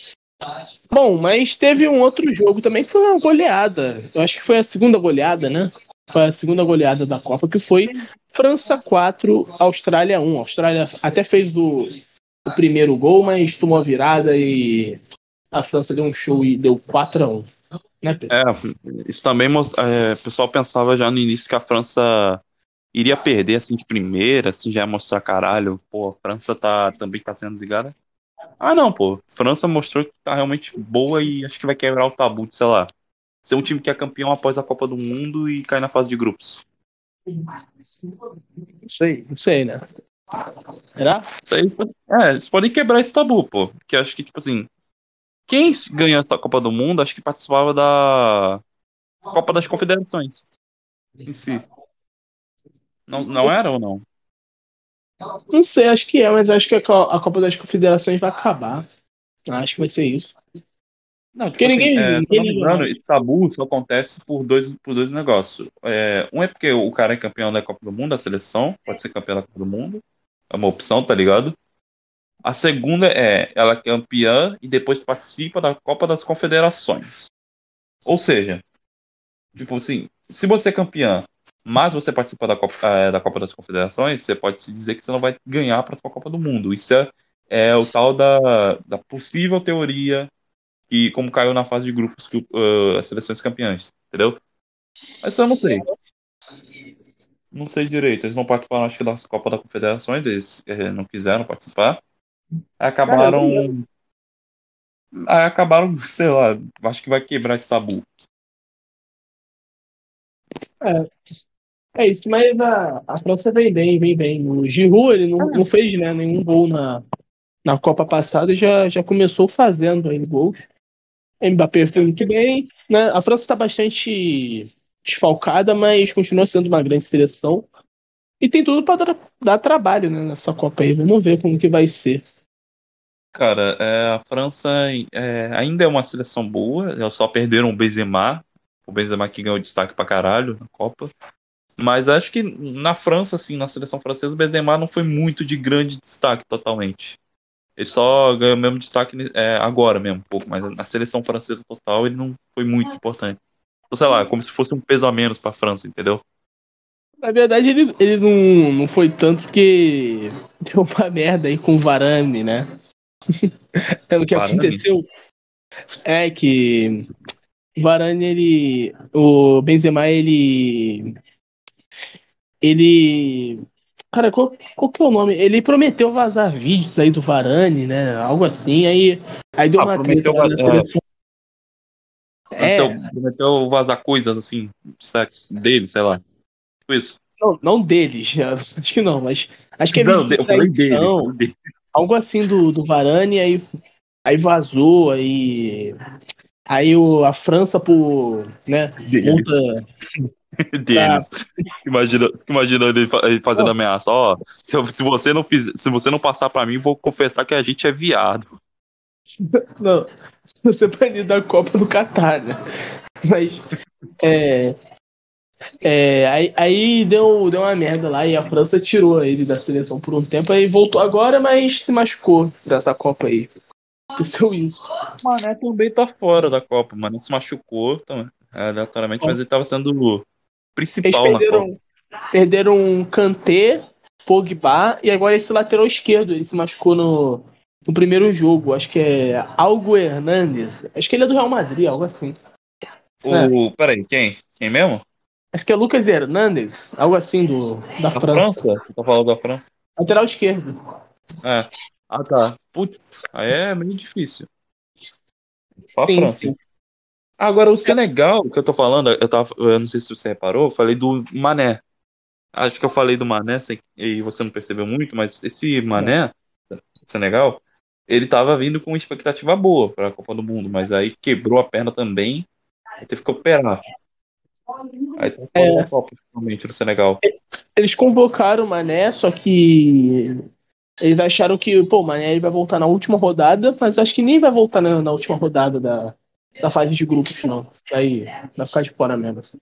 Bom, mas teve um outro jogo também que foi uma goleada. Eu acho que foi a segunda goleada, né? Foi a segunda goleada da Copa, que foi França 4, Austrália 1. A Austrália até fez o o primeiro gol, mas tomou a virada e a França deu um show e deu 4 a 1 né? É, isso também é, o pessoal pensava já no início que a França iria perder assim de primeira, assim, já ia mostrar caralho, pô, a França tá, também tá sendo desligada. Ah não, pô, França mostrou que tá realmente boa e acho que vai quebrar o tabu de, sei lá, ser um time que é campeão após a Copa do Mundo e cair na fase de grupos. Não sei, não sei, né? Será? é, eles podem quebrar esse tabu, pô. Que acho que, tipo assim, quem ganhou essa Copa do Mundo, acho que participava da Copa das Confederações em si. Não, não era ou não? Não sei, acho que é, mas acho que a Copa das Confederações vai acabar. Acho que vai ser isso. Não, tipo porque assim, ninguém, é, ninguém lembrando, esse tabu só acontece por dois, por dois negócios. É, um é porque o cara é campeão da Copa do Mundo, a seleção, pode ser campeão da Copa do Mundo. É uma opção, tá ligado? A segunda é ela é campeã e depois participa da Copa das Confederações. Ou seja, tipo assim, se você é campeã, mas você participa da Copa, é, da Copa das Confederações, você pode se dizer que você não vai ganhar a próxima Copa do Mundo. Isso é, é o tal da, da possível teoria e como caiu na fase de grupos que uh, as seleções campeãs, entendeu? Mas eu não sei. Não sei direito. Eles não participaram, acho que, da Copa da Confederação, eles eh, não quiseram participar. Acabaram. Aí acabaram, sei lá, acho que vai quebrar esse tabu. É, é isso, mas a, a França vem bem, vem bem. O Giroud, ele não, não fez né, nenhum gol na, na Copa passada e já, já começou fazendo aí gols. Mbappé foi muito bem. Né? A França está bastante desfalcada, mas continua sendo uma grande seleção. E tem tudo para dar, dar, trabalho né, nessa Copa aí. Vamos ver como que vai ser. Cara, é, a França é, ainda é uma seleção boa. Eles só perderam o Benzema. O Benzema que ganhou destaque pra caralho na Copa. Mas acho que na França, assim, na seleção francesa, o Benzema não foi muito de grande destaque totalmente. Ele só ganhou mesmo destaque é, agora mesmo, um pouco, mas na seleção francesa total ele não foi muito importante. Então, sei lá, como se fosse um peso a menos para a França, entendeu? Na verdade, ele, ele não, não foi tanto porque deu uma merda aí com o Varane, né? é o que Varane. aconteceu. É que o Varane, ele. O Benzema, ele. Ele Cara, qual, qual que é o nome? Ele prometeu vazar vídeos aí do Varane, né? Algo assim, aí, aí deu ah, uma prometeu, treta. É. é. Prometeu vazar coisas assim, sexo dele, sei lá. Tipo isso. Não, não deles, acho que não, mas acho que é não, eu falei dele. Algo assim do, do Varane, aí, aí vazou, aí. Aí o, a França por. né, multa deles. Tá. Imagina, imagina ele fazendo oh. ameaça. Ó, se, se, você não se você não passar para mim, vou confessar que a gente é viado. Não, você banido da Copa do Catar, né? Mas é, é, aí, aí deu, deu uma merda lá e a França tirou ele da seleção por um tempo aí voltou agora, mas se machucou dessa Copa aí. Aconteceu isso. Mané também tá fora da Copa, mano. Se machucou também, aleatoriamente, mas ele tava sendo principal Eles perderam, perderam um Kanté, Pogba e agora esse lateral esquerdo. Ele se machucou no, no primeiro jogo. Acho que é Algo Hernandes. Acho que ele é do Real Madrid, algo assim. O, é. Peraí, quem? Quem mesmo? Acho que é Lucas Hernandes, algo assim do, da, da França. França? Você tá falando da França? Lateral esquerdo. É. Ah, tá. Putz, aí é meio difícil. Só a sim, França. Sim. Agora, o Senegal, que eu tô falando, eu, tava, eu não sei se você reparou, eu falei do Mané. Acho que eu falei do Mané e você não percebeu muito, mas esse Mané, Senegal, ele tava vindo com expectativa boa para a Copa do Mundo, mas aí quebrou a perna também, aí teve que operar. Aí tá é, Copa, finalmente, no Senegal. Eles convocaram o Mané, só que eles acharam que, pô, o Mané ele vai voltar na última rodada, mas acho que nem vai voltar na, na última rodada da, da fase de grupos, não. Aí vai ficar de fora mesmo. Assim.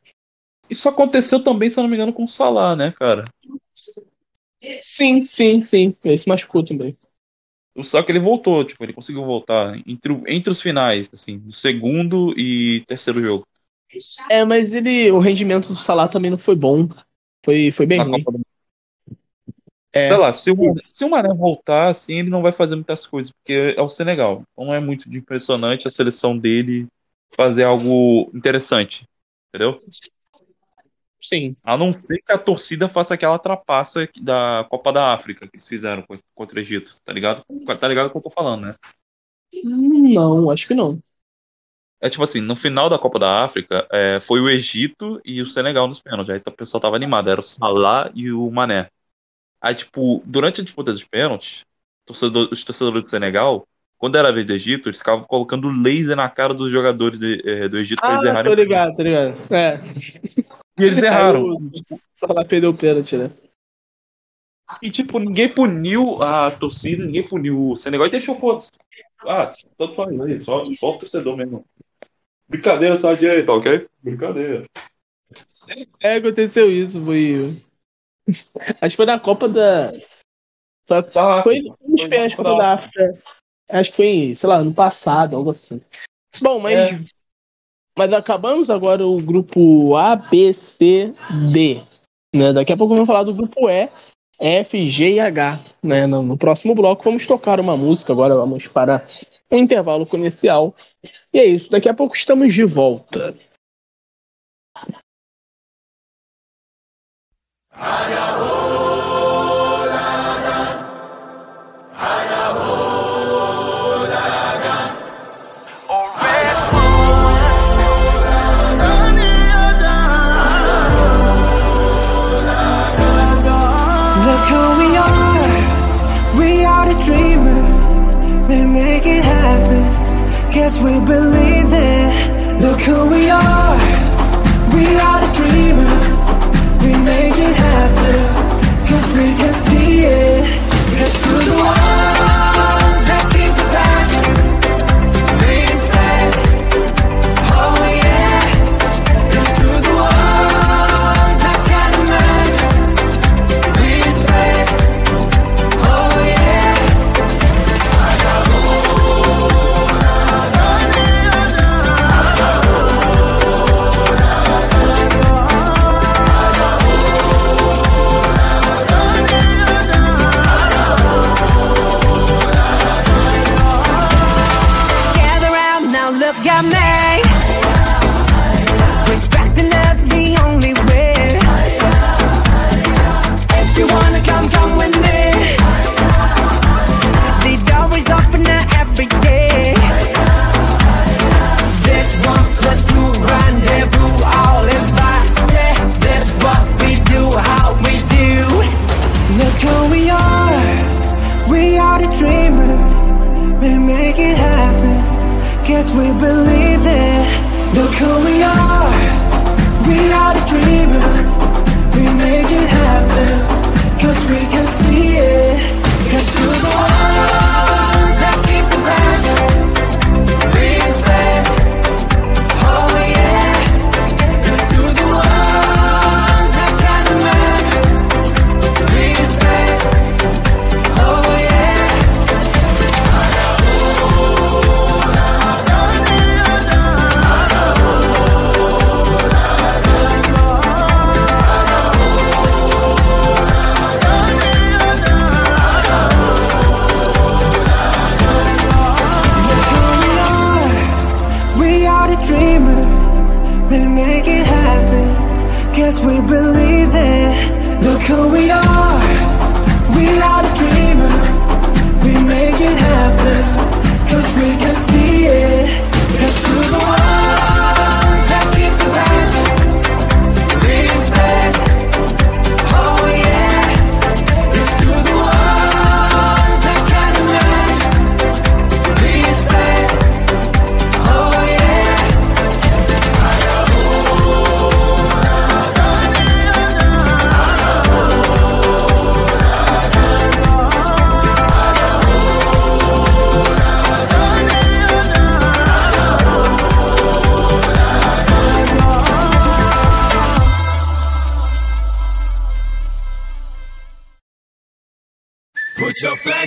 Isso aconteceu também, se eu não me engano, com o Salah, né, cara? Sim, sim, sim. Ele se machucou também. Só que ele voltou, tipo, ele conseguiu voltar entre, entre os finais, assim, do segundo e terceiro jogo. É, mas ele, o rendimento do Salah também não foi bom. Foi, foi bem Na ruim. Do... É. Sei lá, se o, se o Mané voltar, assim, ele não vai fazer muitas coisas, porque é o Senegal. Não é muito de impressionante a seleção dele fazer algo interessante. Entendeu? Sim. A não ser que a torcida faça aquela trapaça da Copa da África que eles fizeram contra o Egito, tá ligado? Tá ligado o que eu tô falando, né? Não, acho que não. É tipo assim, no final da Copa da África, é, foi o Egito e o Senegal nos pênaltis. Aí o pessoal tava animado, era o Salah e o Mané. Aí, tipo, durante a disputa dos pênaltis, torcedor, os torcedores do Senegal, quando era a vez do Egito, eles ficavam colocando laser na cara dos jogadores de, é, do Egito pra ah, eles errarem. Tô ligado, tô ligado. É. E eles erraram. O Salah perdeu o pênalti, né? E, tipo, ninguém puniu a torcida, ninguém puniu o Senegal e deixou foda. Ah, tanto faz aí, só, só o torcedor mesmo. Brincadeira só de tá ok? Brincadeira. É, aconteceu isso, foi. Acho que foi na Copa da. Foi, tá, foi nos pés Copa da África. Acho que foi, sei lá, ano passado, algo assim. Bom, mas. É. Mas acabamos agora o grupo A, B, C, D. Né? Daqui a pouco vamos falar do grupo E, F, G e H. Né? No, no próximo bloco vamos tocar uma música, agora vamos para um intervalo comercial. E é isso, daqui a pouco estamos de volta.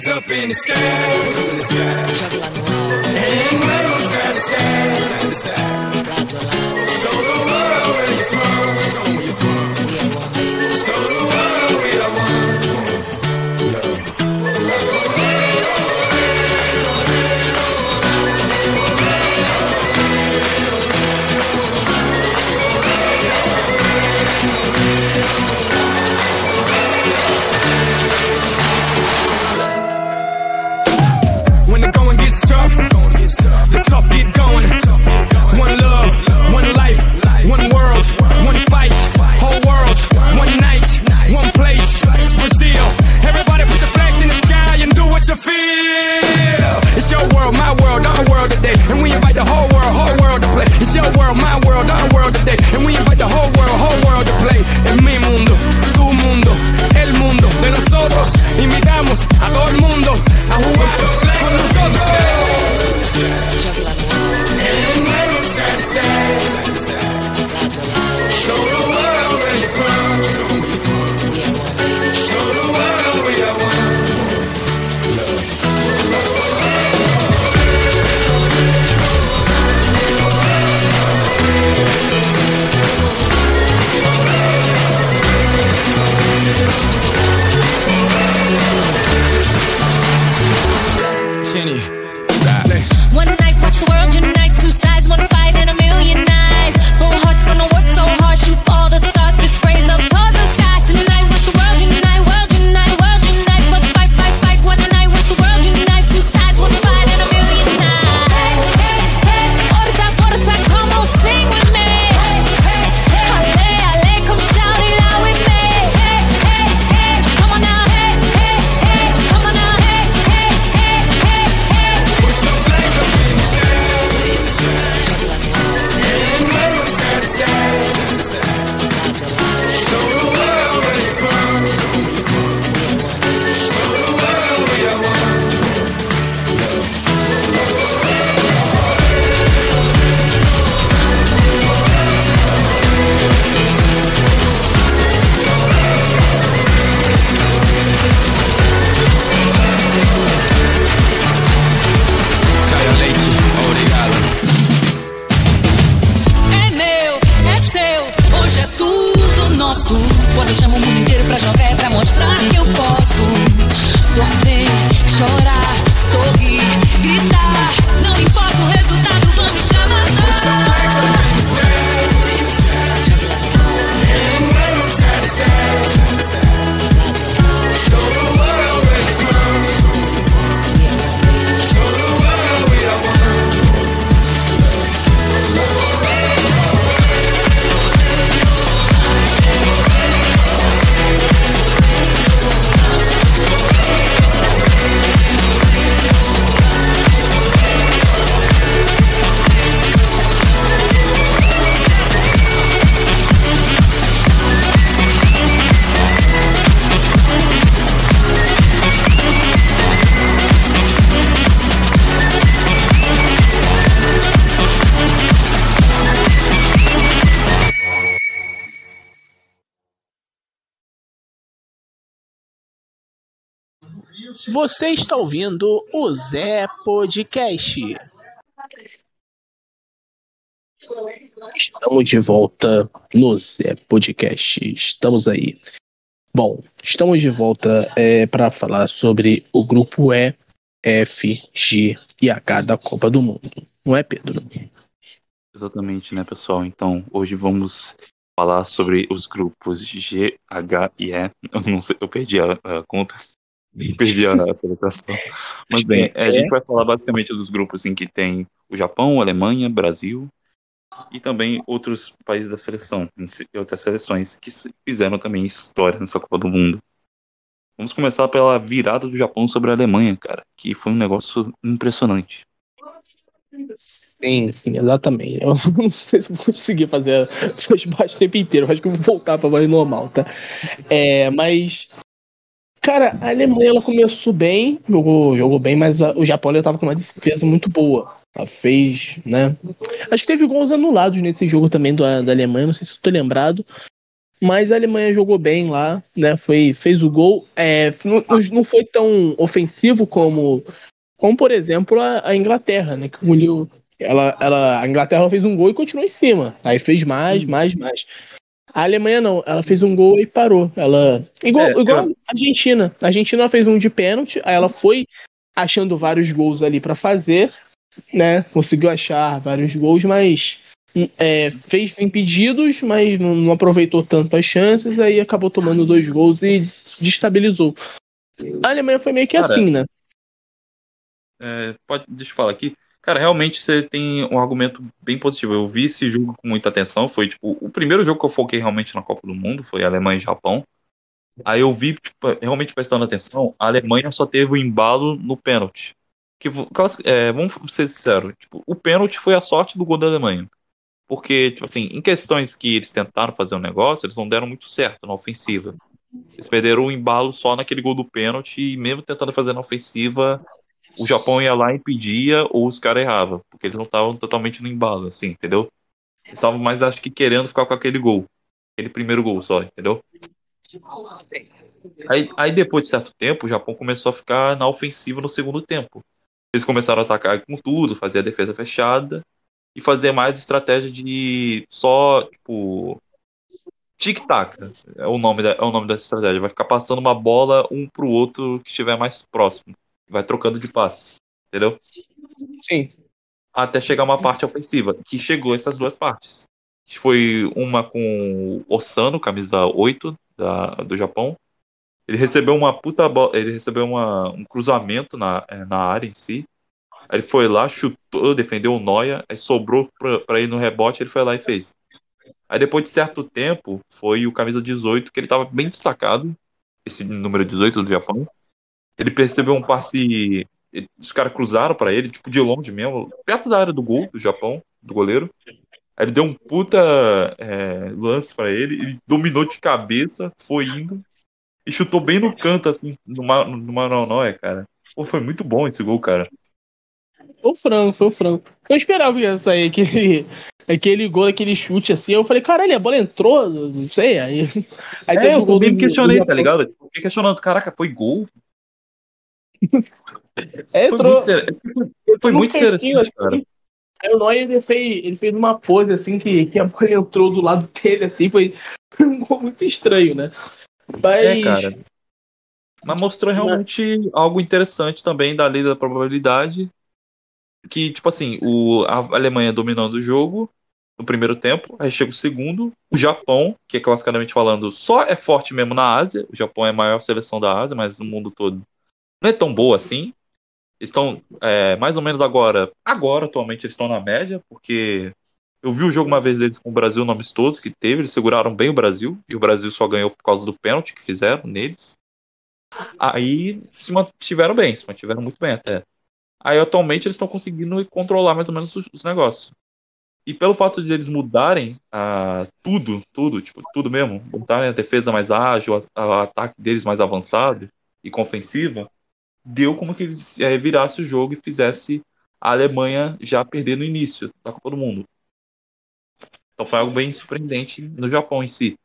up in the sky. Up in the sky. Está ouvindo o Zé Podcast. Estamos de volta no Zé Podcast. Estamos aí. Bom, estamos de volta é, para falar sobre o grupo E, F, G e H da Copa do Mundo. Não é, Pedro? Exatamente, né, pessoal? Então, hoje vamos falar sobre os grupos G, H e E. Eu não sei, eu perdi a, a conta. Perdi a apresentação. Mas bem, é, a gente vai falar basicamente dos grupos em que tem o Japão, a Alemanha, Brasil e também outros países da seleção, outras seleções que fizeram também história nessa Copa do Mundo. Vamos começar pela virada do Japão sobre a Alemanha, cara, que foi um negócio impressionante. Sim, sim, exatamente. Eu não sei se vou conseguir fazer a baixo o tempo inteiro, acho que eu vou voltar para a voz normal, tá? É, mas Cara, a Alemanha ela começou bem, jogou, jogou bem, mas a, o Japão estava com uma defesa muito boa. Ela fez, né? Acho que teve gols anulados nesse jogo também do, da Alemanha, não sei se estou lembrado. Mas a Alemanha jogou bem lá, né? Foi, fez o gol. É, não, não foi tão ofensivo como, como por exemplo, a, a Inglaterra, né? Que engoliu. Ela, ela, a Inglaterra fez um gol e continuou em cima. Aí fez mais, mais, mais. A Alemanha não, ela fez um gol e parou. Ela. Igual, é, igual eu... a Argentina. A Argentina fez um de pênalti, aí ela foi achando vários gols ali para fazer, né? Conseguiu achar vários gols, mas é, fez impedidos, mas não, não, aproveitou tanto as chances, aí acabou tomando dois gols e destabilizou. A Alemanha foi meio que Cara, assim, né? É, pode, deixa eu falar aqui. Cara, realmente você tem um argumento bem positivo. Eu vi esse jogo com muita atenção. Foi tipo o primeiro jogo que eu foquei realmente na Copa do Mundo, foi Alemanha e Japão. Aí eu vi, tipo, realmente prestando atenção, a Alemanha só teve o embalo no pênalti. Que, é, vamos ser sinceros, tipo, o pênalti foi a sorte do gol da Alemanha. Porque, tipo assim, em questões que eles tentaram fazer um negócio, eles não deram muito certo na ofensiva. Eles perderam o embalo só naquele gol do pênalti e mesmo tentando fazer na ofensiva, o Japão ia lá e impedia ou os caras erravam, porque eles não estavam totalmente no embalo, assim, entendeu? Eles estavam mais, acho que, querendo ficar com aquele gol. Aquele primeiro gol só, entendeu? Aí, aí depois de certo tempo, o Japão começou a ficar na ofensiva no segundo tempo. Eles começaram a atacar com tudo, fazer a defesa fechada e fazer mais estratégia de só, tipo, tic-tac. É o nome é o nome dessa estratégia. Vai ficar passando uma bola um pro outro que estiver mais próximo vai trocando de passes, entendeu? Sim. Até chegar uma parte ofensiva, que chegou essas duas partes. Foi uma com o Osano, camisa 8 da, do Japão. Ele recebeu uma puta bola, ele recebeu uma, um cruzamento na, é, na área em si. Aí ele foi lá, chutou, defendeu o Noia, aí sobrou para ir no rebote, ele foi lá e fez. Aí depois de certo tempo, foi o camisa 18, que ele estava bem destacado, esse número 18 do Japão. Ele percebeu um passe. Os caras cruzaram para ele, tipo, de longe mesmo, perto da área do gol do Japão, do goleiro. Aí ele deu um puta é, lance para ele, ele dominou de cabeça, foi indo e chutou bem no canto, assim, no, no Maranóia, cara. Pô, foi muito bom esse gol, cara. Foi o frango, foi o frango. Eu esperava que ia sair aquele, aquele gol, aquele chute assim. Eu falei, caralho, a bola entrou, não sei. Aí, aí é, eu também me questionei, do, tá ligado? Fiquei questionando, caraca, foi gol? É, entrou. Foi muito, foi muito interessante, assim, cara. Aí o Neuer ele fez, ele fez uma pose assim que, que a bola entrou do lado dele, assim, foi muito estranho, né? Mas. É, cara. Mas mostrou realmente algo interessante também da lei da probabilidade. Que, tipo assim, o, a Alemanha dominando o jogo no primeiro tempo, aí chega o segundo. O Japão, que é classicamente falando, só é forte mesmo na Ásia. O Japão é a maior seleção da Ásia, mas no mundo todo não é tão boa assim. Estão é, mais ou menos agora. Agora, atualmente, eles estão na média, porque eu vi o jogo uma vez deles com o Brasil no amistoso que teve, eles seguraram bem o Brasil, e o Brasil só ganhou por causa do pênalti que fizeram neles. Aí se mantiveram bem, se mantiveram muito bem até. Aí atualmente eles estão conseguindo controlar mais ou menos os, os negócios. E pelo fato de eles mudarem uh, tudo, tudo, tipo, tudo mesmo, botarem a defesa mais ágil, o ataque deles mais avançado e com ofensiva, deu como que eles é, virasse o jogo e fizesse a Alemanha já perder no início da Copa do Mundo. Então foi algo bem surpreendente no Japão em si.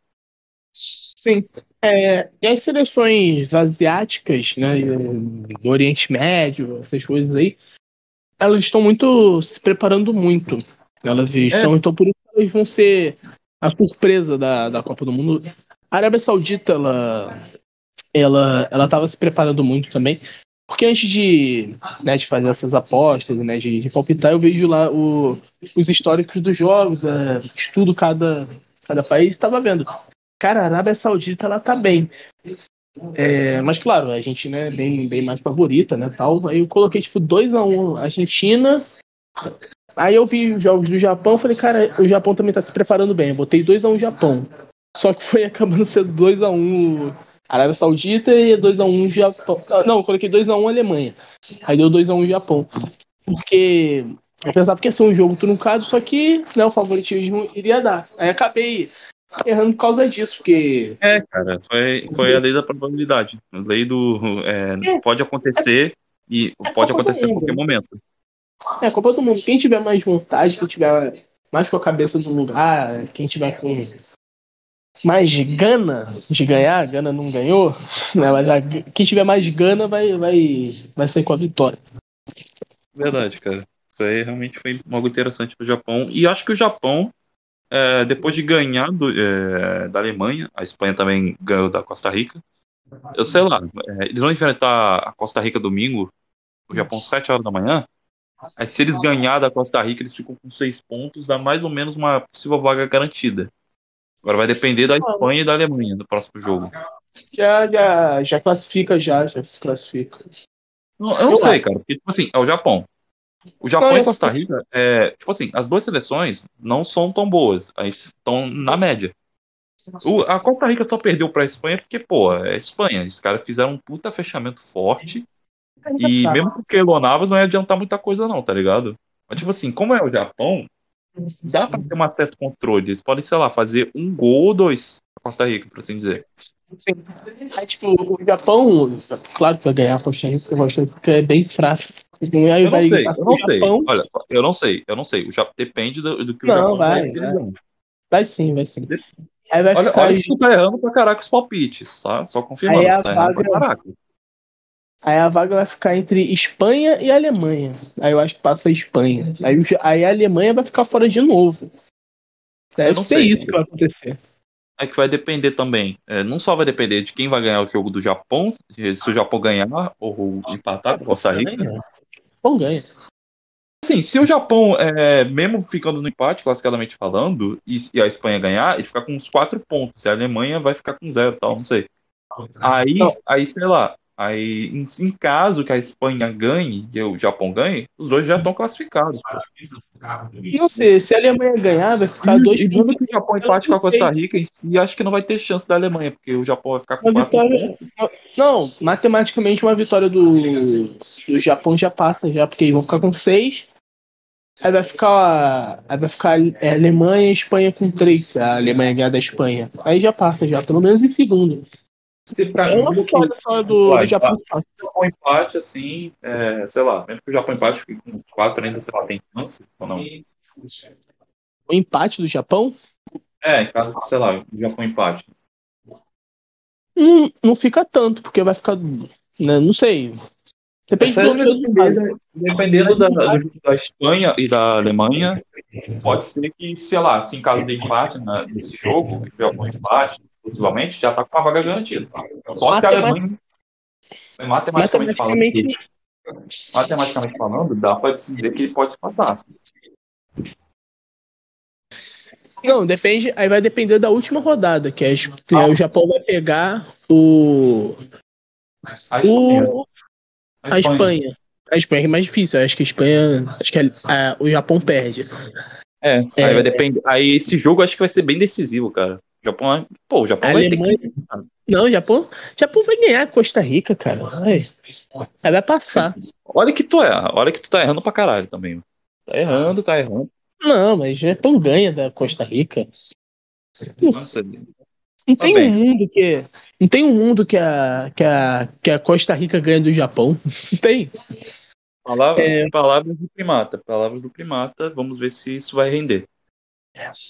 Sim. É, e as seleções asiáticas, né, do Oriente Médio, essas coisas aí, elas estão muito se preparando muito. Elas estão, é. então por isso elas vão ser a surpresa da, da Copa do Mundo. A Arábia Saudita, ela ela ela estava se preparando muito também. Porque antes de, né, de fazer essas apostas, né, de, de palpitar, eu vejo lá o, os históricos dos jogos, é, estudo cada, cada país, estava vendo. Cara, a Arábia Saudita, ela tá bem. É, mas claro, a Argentina é bem, bem mais favorita, né, tal. Aí eu coloquei, tipo, 2x1 um, Argentina. Aí eu vi os jogos do Japão, falei, cara, o Japão também tá se preparando bem. Eu botei 2x1 um Japão. Só que foi acabando sendo 2x1 um Arábia Saudita e 2x1 Japão. Não, eu coloquei 2x1 Alemanha. Aí deu 2x1 Japão. Porque eu pensava que ia ser um jogo truncado, só que né, o favoritismo iria dar. Aí acabei errando por causa disso, porque. É, cara, foi, foi a lei da probabilidade. A lei do. É, é, pode acontecer e é pode acontecer a qualquer momento. É, Copa do Mundo. Quem tiver mais vontade, quem tiver mais com a cabeça no lugar, quem tiver com mais gana de ganhar, gana não ganhou, né? Mas a, quem tiver mais gana vai, vai, vai sair com a vitória. Verdade, cara. Isso aí realmente foi algo interessante pro Japão. E acho que o Japão, é, depois de ganhar do, é, da Alemanha, a Espanha também ganhou da Costa Rica. Eu sei lá, é, eles vão enfrentar a Costa Rica domingo, o Japão 7 horas da manhã. Aí se eles ganhar da Costa Rica, eles ficam com seis pontos, dá mais ou menos uma possível vaga garantida. Agora vai depender da Espanha e da Alemanha no próximo jogo. Já, já, já classifica, já, já se classifica. Não, eu não eu sei, cara, porque, tipo assim, é o Japão. O Japão não, e Costa Rica, é, tipo assim, as duas seleções não são tão boas, estão na média. O, a Costa Rica só perdeu pra Espanha porque, pô, é Espanha. Os caras fizeram um puta fechamento forte. E mesmo porque Lonavas não ia adiantar muita coisa, não, tá ligado? Mas, tipo assim, como é o Japão, dá para ter um certo controle. Eles podem, sei lá, fazer um gol ou dois a Costa Rica, por assim dizer. Sim. Aí, tipo, o Japão, claro que vai ganhar a Costa Rica, porque é bem fraco. Eu não sei, eu não sei. Olha, eu não sei, eu não sei. O Japão depende do, do que o não, Japão vai. Vai. vai sim, vai sim. Aí vai olha, olha que tu tá errando pra caraca os palpites, tá? Só confirmando. Aí a tá vaga... pra caraca. Aí a vaga vai ficar entre Espanha e Alemanha. Aí eu acho que passa a Espanha. Aí, aí a Alemanha vai ficar fora de novo. Deve ser sei, isso que vai acontecer. É que vai depender também. É, não só vai depender de quem vai ganhar o jogo do Japão, se o Japão ganhar ou empatar com a Costa Rica. O Japão ganha. Sim, se o Japão, é, mesmo ficando no empate, classicadamente falando, e, e, a Espanha ganhar, ele fica com uns quatro pontos. E a Alemanha vai ficar com zero, tal, não sei. Aí, aí sei lá, Aí, em, em, caso que a Espanha ganhe e o Japão ganhe, os dois já estão classificados. Não sei, se a Alemanha ganhar, vai ficar e, dois e pontos. que o Japão empate com a Costa Rica, e acho que não vai ter chance da Alemanha, porque o Japão vai ficar com uma vitória. Não, matematicamente uma vitória do, do Japão já passa, já, porque eles vão ficar com seis. Aí vai ficar. Aí vai ficar é, Alemanha e Espanha com três. A Alemanha ganhar da Espanha. Aí já passa, já, pelo menos em segundo. Se pra é uma vitória só do, do Japão. O Japão empate, assim, é, sei lá, mesmo que o Japão empate fique com 4 ainda, sei lá, tem chance ou não? O empate do Japão? É, em caso, sei lá, o Japão empate. Não, não fica tanto, porque vai ficar. Né, não sei. Depende do, dependendo, dependendo da, da, Espanha e da Alemanha, pode ser que, sei lá, se em caso de empate né, nesse jogo, o Japão empate, exclusivamente, já está com uma vaga garantida. Só que a Alemanha, Matematicamente, matematicamente... Falando, matematicamente falando, dá para dizer que ele pode passar. Não, depende. Aí vai depender da última rodada, que é, ah. o Japão vai pegar o. A Espanha. O, a, Espanha. a Espanha. é mais difícil. Acho que a Espanha. Acho que a, a, o Japão perde. É, é, aí vai depender. Aí esse jogo acho que vai ser bem decisivo, cara. Japão, pô, o Japão vai Alemanha... ter que... Não, o Japão, Japão vai ganhar a Costa Rica, cara. Vai, vai passar. Olha que tu é, olha que tu tá errando pra caralho também. Tá errando, tá errando. Não, mas o Japão ganha da Costa Rica. Nossa, não tá tem bem. um mundo que não tem um mundo que a, que a que a Costa Rica ganha do Japão. Não tem. Palavra, é... Palavras do primata, palavras do primata. Vamos ver se isso vai render.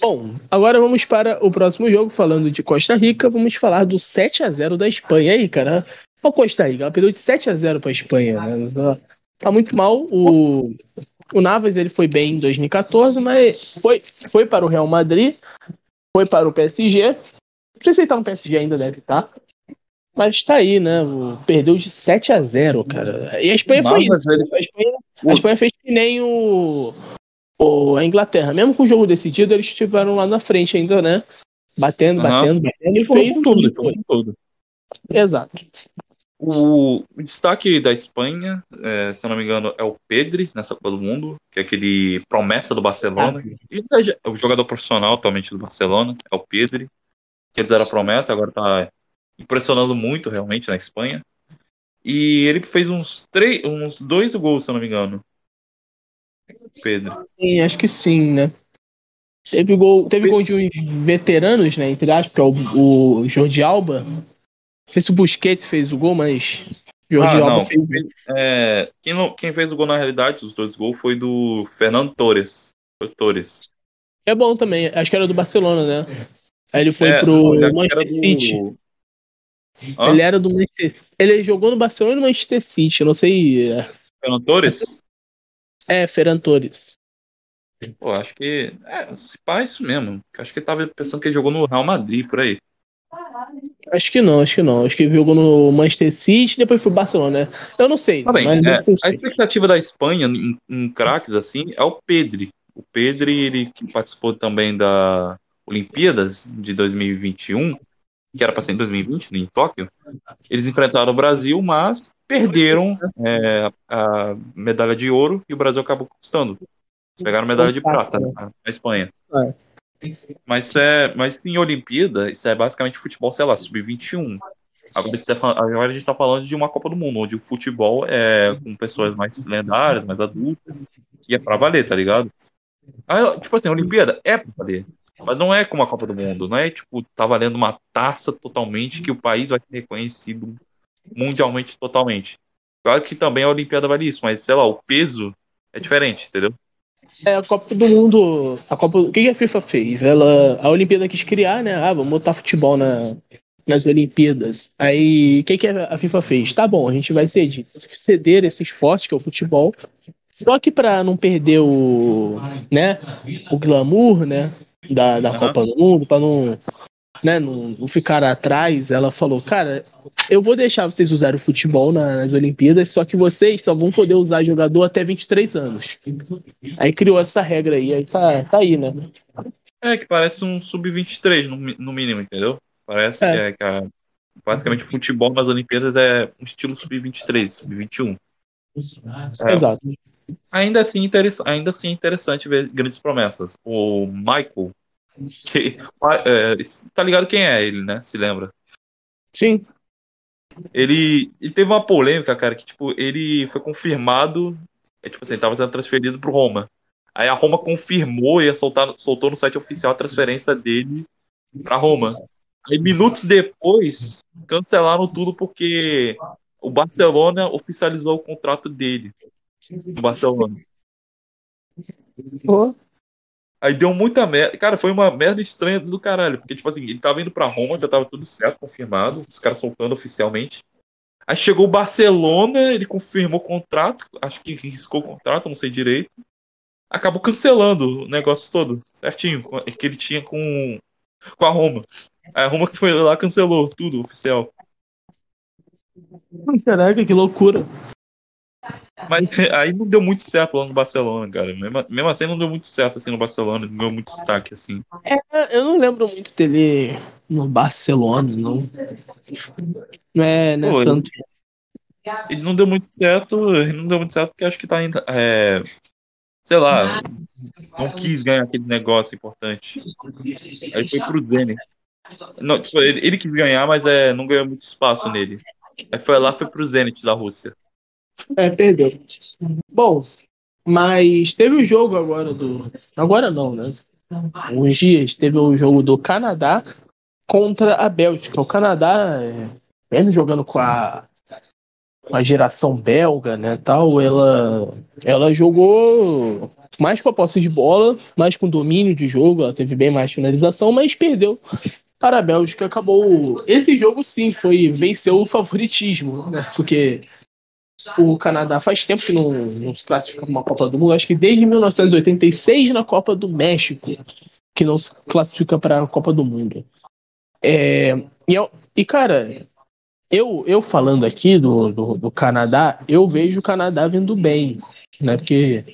Bom, agora vamos para o próximo jogo, falando de Costa Rica, vamos falar do 7 a 0 da Espanha aí, cara. O Costa Rica, ela perdeu de 7 a 0 para a Espanha, né? Tá muito mal. O, o Navas ele foi bem em 2014, mas foi, foi para o Real Madrid, foi para o PSG. Não sei se ele tá no PSG ainda, deve estar. Tá. Mas tá aí, né? Perdeu de 7 a 0 cara. E a Espanha Navas, foi isso. Ele... A, Espanha, a Espanha fez que nem o o, a Inglaterra, mesmo com o jogo decidido, eles estiveram lá na frente ainda, né? Batendo, batendo, batendo, e fez tudo, tudo, tudo. Exato. O, destaque da Espanha, é, se eu não me engano, é o Pedri nessa Copa do Mundo, que é aquele promessa do Barcelona. Ah. O jogador profissional atualmente do Barcelona é o Pedri, que antes era promessa, agora tá impressionando muito realmente na Espanha. E ele fez uns, três, uns dois gols, se eu não me engano. Pedro. Sim, acho que sim, né? Teve gol, teve gol de uns veteranos, né? Entre aspas, que é o, o Jordi Alba. Não sei se o Busquets fez o gol, mas. Jordi ah, Alba não. fez. É, quem, não, quem fez o gol na realidade, os dois gols, foi do Fernando Torres. Foi Torres. É bom também, acho que era do Barcelona, né? Aí ele foi é, pro Manchester City. Do... Ele era do Manchester Ele jogou no Barcelona e no Manchester City, eu não sei. É. Fernando Torres? É, Ferran Torres. Pô, acho que. É, se pá, é isso mesmo. Acho que ele tava pensando que ele jogou no Real Madrid por aí. Acho que não, acho que não. Acho que jogou no Manchester City e depois foi Barcelona, né? Eu não sei. Tá bem, é, a expectativa da Espanha em, em craques assim é o Pedri. O Pedri, ele que participou também da Olimpíadas de 2021, que era para ser em 2020, em Tóquio. Eles enfrentaram o Brasil, mas perderam é, a medalha de ouro e o Brasil acabou conquistando. Pegaram medalha de prata né, na Espanha. É. Mas, é, mas em Olimpíada, isso é basicamente futebol, sei lá, sub-21. Agora, tá agora a gente está falando de uma Copa do Mundo, onde o futebol é com pessoas mais lendárias, mais adultas, e é pra valer, tá ligado? Aí, tipo assim, a Olimpíada é pra valer. Mas não é como a Copa do Mundo, não é tipo, tá valendo uma taça totalmente que o país vai ser reconhecido mundialmente totalmente. Claro que também a Olimpíada vale isso, mas sei lá, o peso é diferente, entendeu? É, a Copa do Mundo. A Copa, o que a FIFA fez? Ela, a Olimpíada quis criar, né? Ah, vamos botar futebol na, nas Olimpíadas. Aí, o que, que a FIFA fez? Tá bom, a gente vai ceder, ceder esse esporte, que é o futebol. Só que para não perder o, né, o glamour, né, da, da uhum. Copa do Mundo, para não né, não, não ficar atrás, ela falou, cara, eu vou deixar vocês usarem o futebol nas Olimpíadas, só que vocês só vão poder usar jogador até 23 anos. Aí criou essa regra aí, aí tá, tá aí, né? É, que parece um sub-23 no, no mínimo, entendeu? Parece é. que, é, que é, basicamente o futebol nas Olimpíadas é um estilo sub-23, sub-21. É. Exato. Ainda assim, ainda assim é interessante ver grandes promessas. O Michael, que, é, tá ligado quem é ele, né? Se lembra? Sim. Ele, ele teve uma polêmica, cara, que tipo, ele foi confirmado, é, tipo assim, tava sendo transferido pro Roma. Aí a Roma confirmou e soltar, soltou no site oficial a transferência dele pra Roma. Aí minutos depois, cancelaram tudo porque o Barcelona oficializou o contrato dele no Barcelona. Pô. Aí deu muita merda. Cara, foi uma merda estranha do caralho. Porque, tipo assim, ele tava indo pra Roma, já tava tudo certo, confirmado. Os caras soltando oficialmente. Aí chegou o Barcelona, ele confirmou o contrato. Acho que riscou o contrato, não sei direito. Acabou cancelando o negócio todo, certinho. Que ele tinha com, com a Roma. A Roma que foi lá cancelou tudo, oficial. Caraca, que loucura. Mas aí não deu muito certo lá no Barcelona, cara. Mesmo, mesmo assim não deu muito certo assim no Barcelona, não deu muito destaque assim. É, eu não lembro muito dele no Barcelona, não. Não é, não é Pô, tanto. Ele, ele, não deu muito certo, ele não deu muito certo porque acho que tá ainda. É, sei lá, não quis ganhar aquele negócio importante. Aí foi pro Zenit. Não, tipo, ele, ele, quis ganhar, mas é, não ganhou muito espaço nele. Aí foi lá, foi pro Zenit da Rússia. É, perdeu. Bom, mas teve o jogo agora do. Agora não, né? Uns dias teve o jogo do Canadá contra a Bélgica. O Canadá, é, mesmo jogando com a, com a geração belga, né, tal, ela, ela jogou mais com a posse de bola, mais com domínio de jogo, ela teve bem mais finalização, mas perdeu para a Bélgica. Acabou. Esse jogo sim foi venceu o favoritismo, né? Porque o Canadá faz tempo que não, não se classifica para uma Copa do Mundo, acho que desde 1986 na Copa do México que não se classifica para a Copa do Mundo. É, e, e, cara, eu, eu falando aqui do, do, do, Canadá, eu vejo o Canadá vindo bem, né? Porque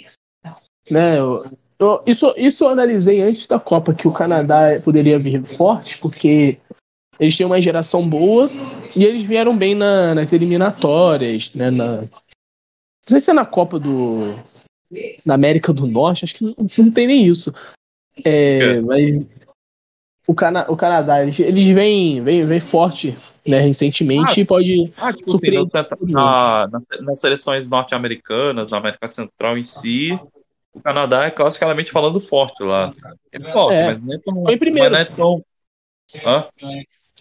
né, eu, eu, isso, isso eu analisei antes da Copa, que o Canadá poderia vir forte, porque eles têm uma geração boa e eles vieram bem na, nas eliminatórias, né? Na, não sei se é na Copa do. Na América do Norte, acho que não, não tem nem isso. É, mas o, Cana o Canadá, eles, eles vêm, vêm, vêm forte né, recentemente ah, e pode. Ah, tipo assim, na, nas, nas seleções norte-americanas, na América Central em si, o Canadá é classicamente falando forte lá. É forte, é, mas não é tão. Foi primeiro. Mas não é tão. Hã?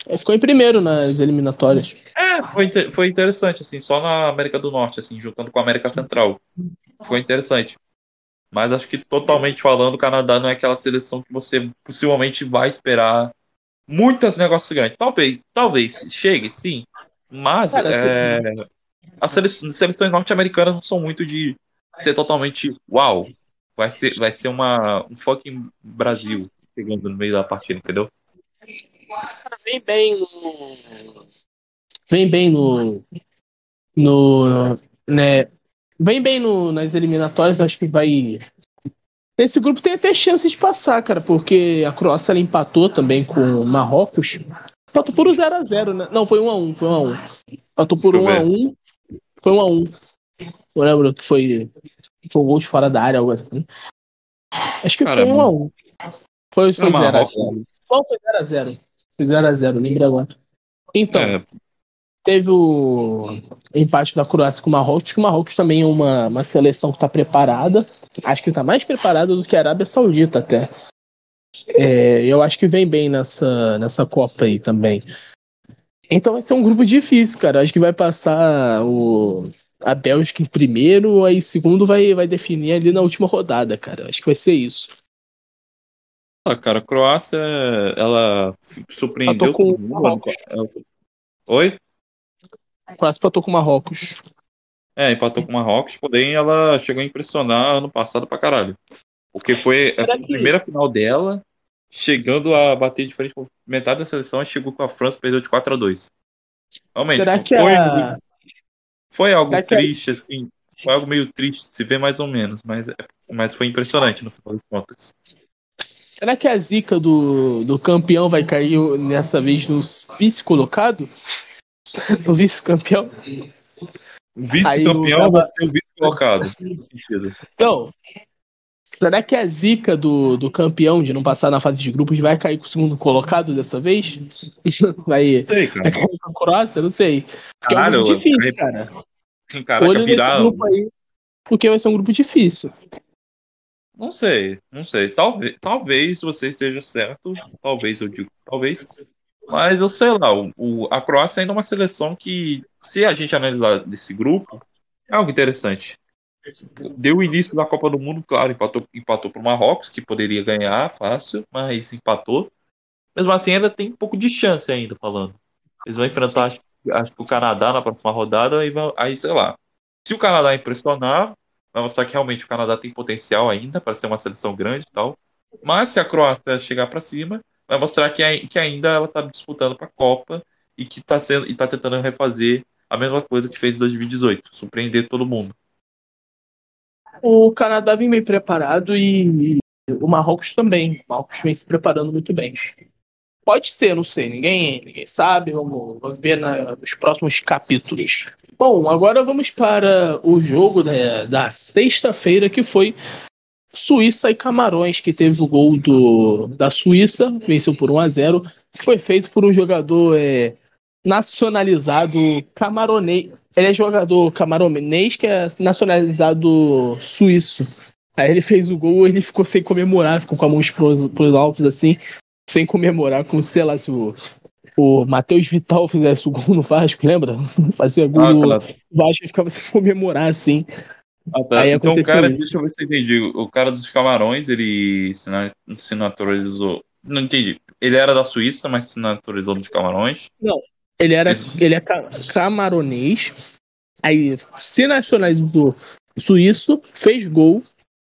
Ele ficou em primeiro nas eliminatórias. É, foi, foi interessante, assim, só na América do Norte, assim, juntando com a América Central. Foi interessante. Mas acho que totalmente falando, o Canadá não é aquela seleção que você possivelmente vai esperar muitos negócios grandes. Talvez, talvez chegue, sim. Mas Cara, é, as seleções norte-americanas não são muito de ser totalmente uau. Vai ser, vai ser uma, um fucking Brasil chegando no meio da partida, entendeu? Vem bem no. Vem bem no. No. Né, vem bem no, nas eliminatórias, acho que vai. Esse grupo tem até chance de passar, cara, porque a Croácia empatou também com o Marrocos. Empatou por 0x0, né? Não, foi 1x1, foi 1x1. Empatou por 1x1. Foi 1x1. Eu lembro que foi. Foi um gol de fora da área, algo assim. Acho que Caramba. foi 1x1. Foi 0x0. Foi 0x0. 0x0, lembra agora. Então, é. teve o empate da Croácia com o Marrocos, que o Marrocos também é uma, uma seleção que está preparada. Acho que está mais preparada do que a Arábia Saudita até. É, eu acho que vem bem nessa, nessa Copa aí também. Então vai ser um grupo difícil, cara. Acho que vai passar o, a Bélgica em primeiro, aí segundo vai, vai definir ali na última rodada, cara. Acho que vai ser isso. Ah, cara, a Croácia, ela surpreendeu com todo mundo. Oi? A Croácia empatou com o Marrocos. É, empatou com o Marrocos, porém ela chegou a impressionar ano passado pra caralho. Porque foi a que... primeira final dela, chegando a bater de frente com metade da seleção, chegou com a França perdeu de 4 a 2 Realmente, Será que foi, a... foi algo Será triste, que... assim. Foi algo meio triste se ver mais ou menos, mas, é, mas foi impressionante no final das contas. Será que a zica do, do campeão vai cair nessa vez no vice-colocado? No vice-campeão? Vice-campeão vai ser o vice-colocado. Então, será que a zica do, do campeão de não passar na fase de grupos vai cair com o segundo colocado dessa vez? Vai, sei, cara. vai cair com a Croácia? Não sei. Porque Caralho, é um grupo difícil, cara. Caraca, virar... Aí, porque vai ser um grupo difícil. Não sei, não sei. Talvez, talvez você esteja certo. Talvez eu digo, talvez. Mas eu sei lá, o, a Croácia ainda é uma seleção que, se a gente analisar desse grupo, é algo interessante. Deu início da Copa do Mundo, claro, empatou, empatou para o Marrocos, que poderia ganhar fácil, mas empatou. Mesmo assim, ainda tem um pouco de chance ainda, falando. Eles vão enfrentar, acho, acho que o Canadá na próxima rodada, aí, aí sei lá. Se o Canadá impressionar, vai mostrar que realmente o Canadá tem potencial ainda para ser uma seleção grande e tal. Mas se a Croácia chegar para cima, vai mostrar que, que ainda ela está disputando para a Copa e que está sendo e tá tentando refazer a mesma coisa que fez em 2018, surpreender todo mundo. O Canadá vem bem preparado e o Marrocos também. O Marrocos vem se preparando muito bem. Pode ser, não sei, ninguém, ninguém sabe. Vamos, vamos ver na, nos próximos capítulos. Bom, agora vamos para o jogo da, da sexta-feira, que foi Suíça e Camarões, que teve o gol do, da Suíça, venceu por 1 a 0 que foi feito por um jogador é, nacionalizado camaronês. Ele é jogador camaronês que é nacionalizado suíço. Aí ele fez o gol ele ficou sem comemorar, ficou com a mão pros, pros altos assim, sem comemorar, como sei lá, se o, o Matheus Vital fizesse o gol no Vasco, lembra? Fazia gol ah, no Vasco e ficava sem comemorar assim. Ah, tá. Aí então o cara, isso. deixa eu ver se eu entendi. O cara dos Camarões, ele se naturalizou. Não entendi. Ele era da Suíça, mas se naturalizou dos Camarões. Não, ele era, ele é camaronês, aí se nacionalizou suíço, fez gol,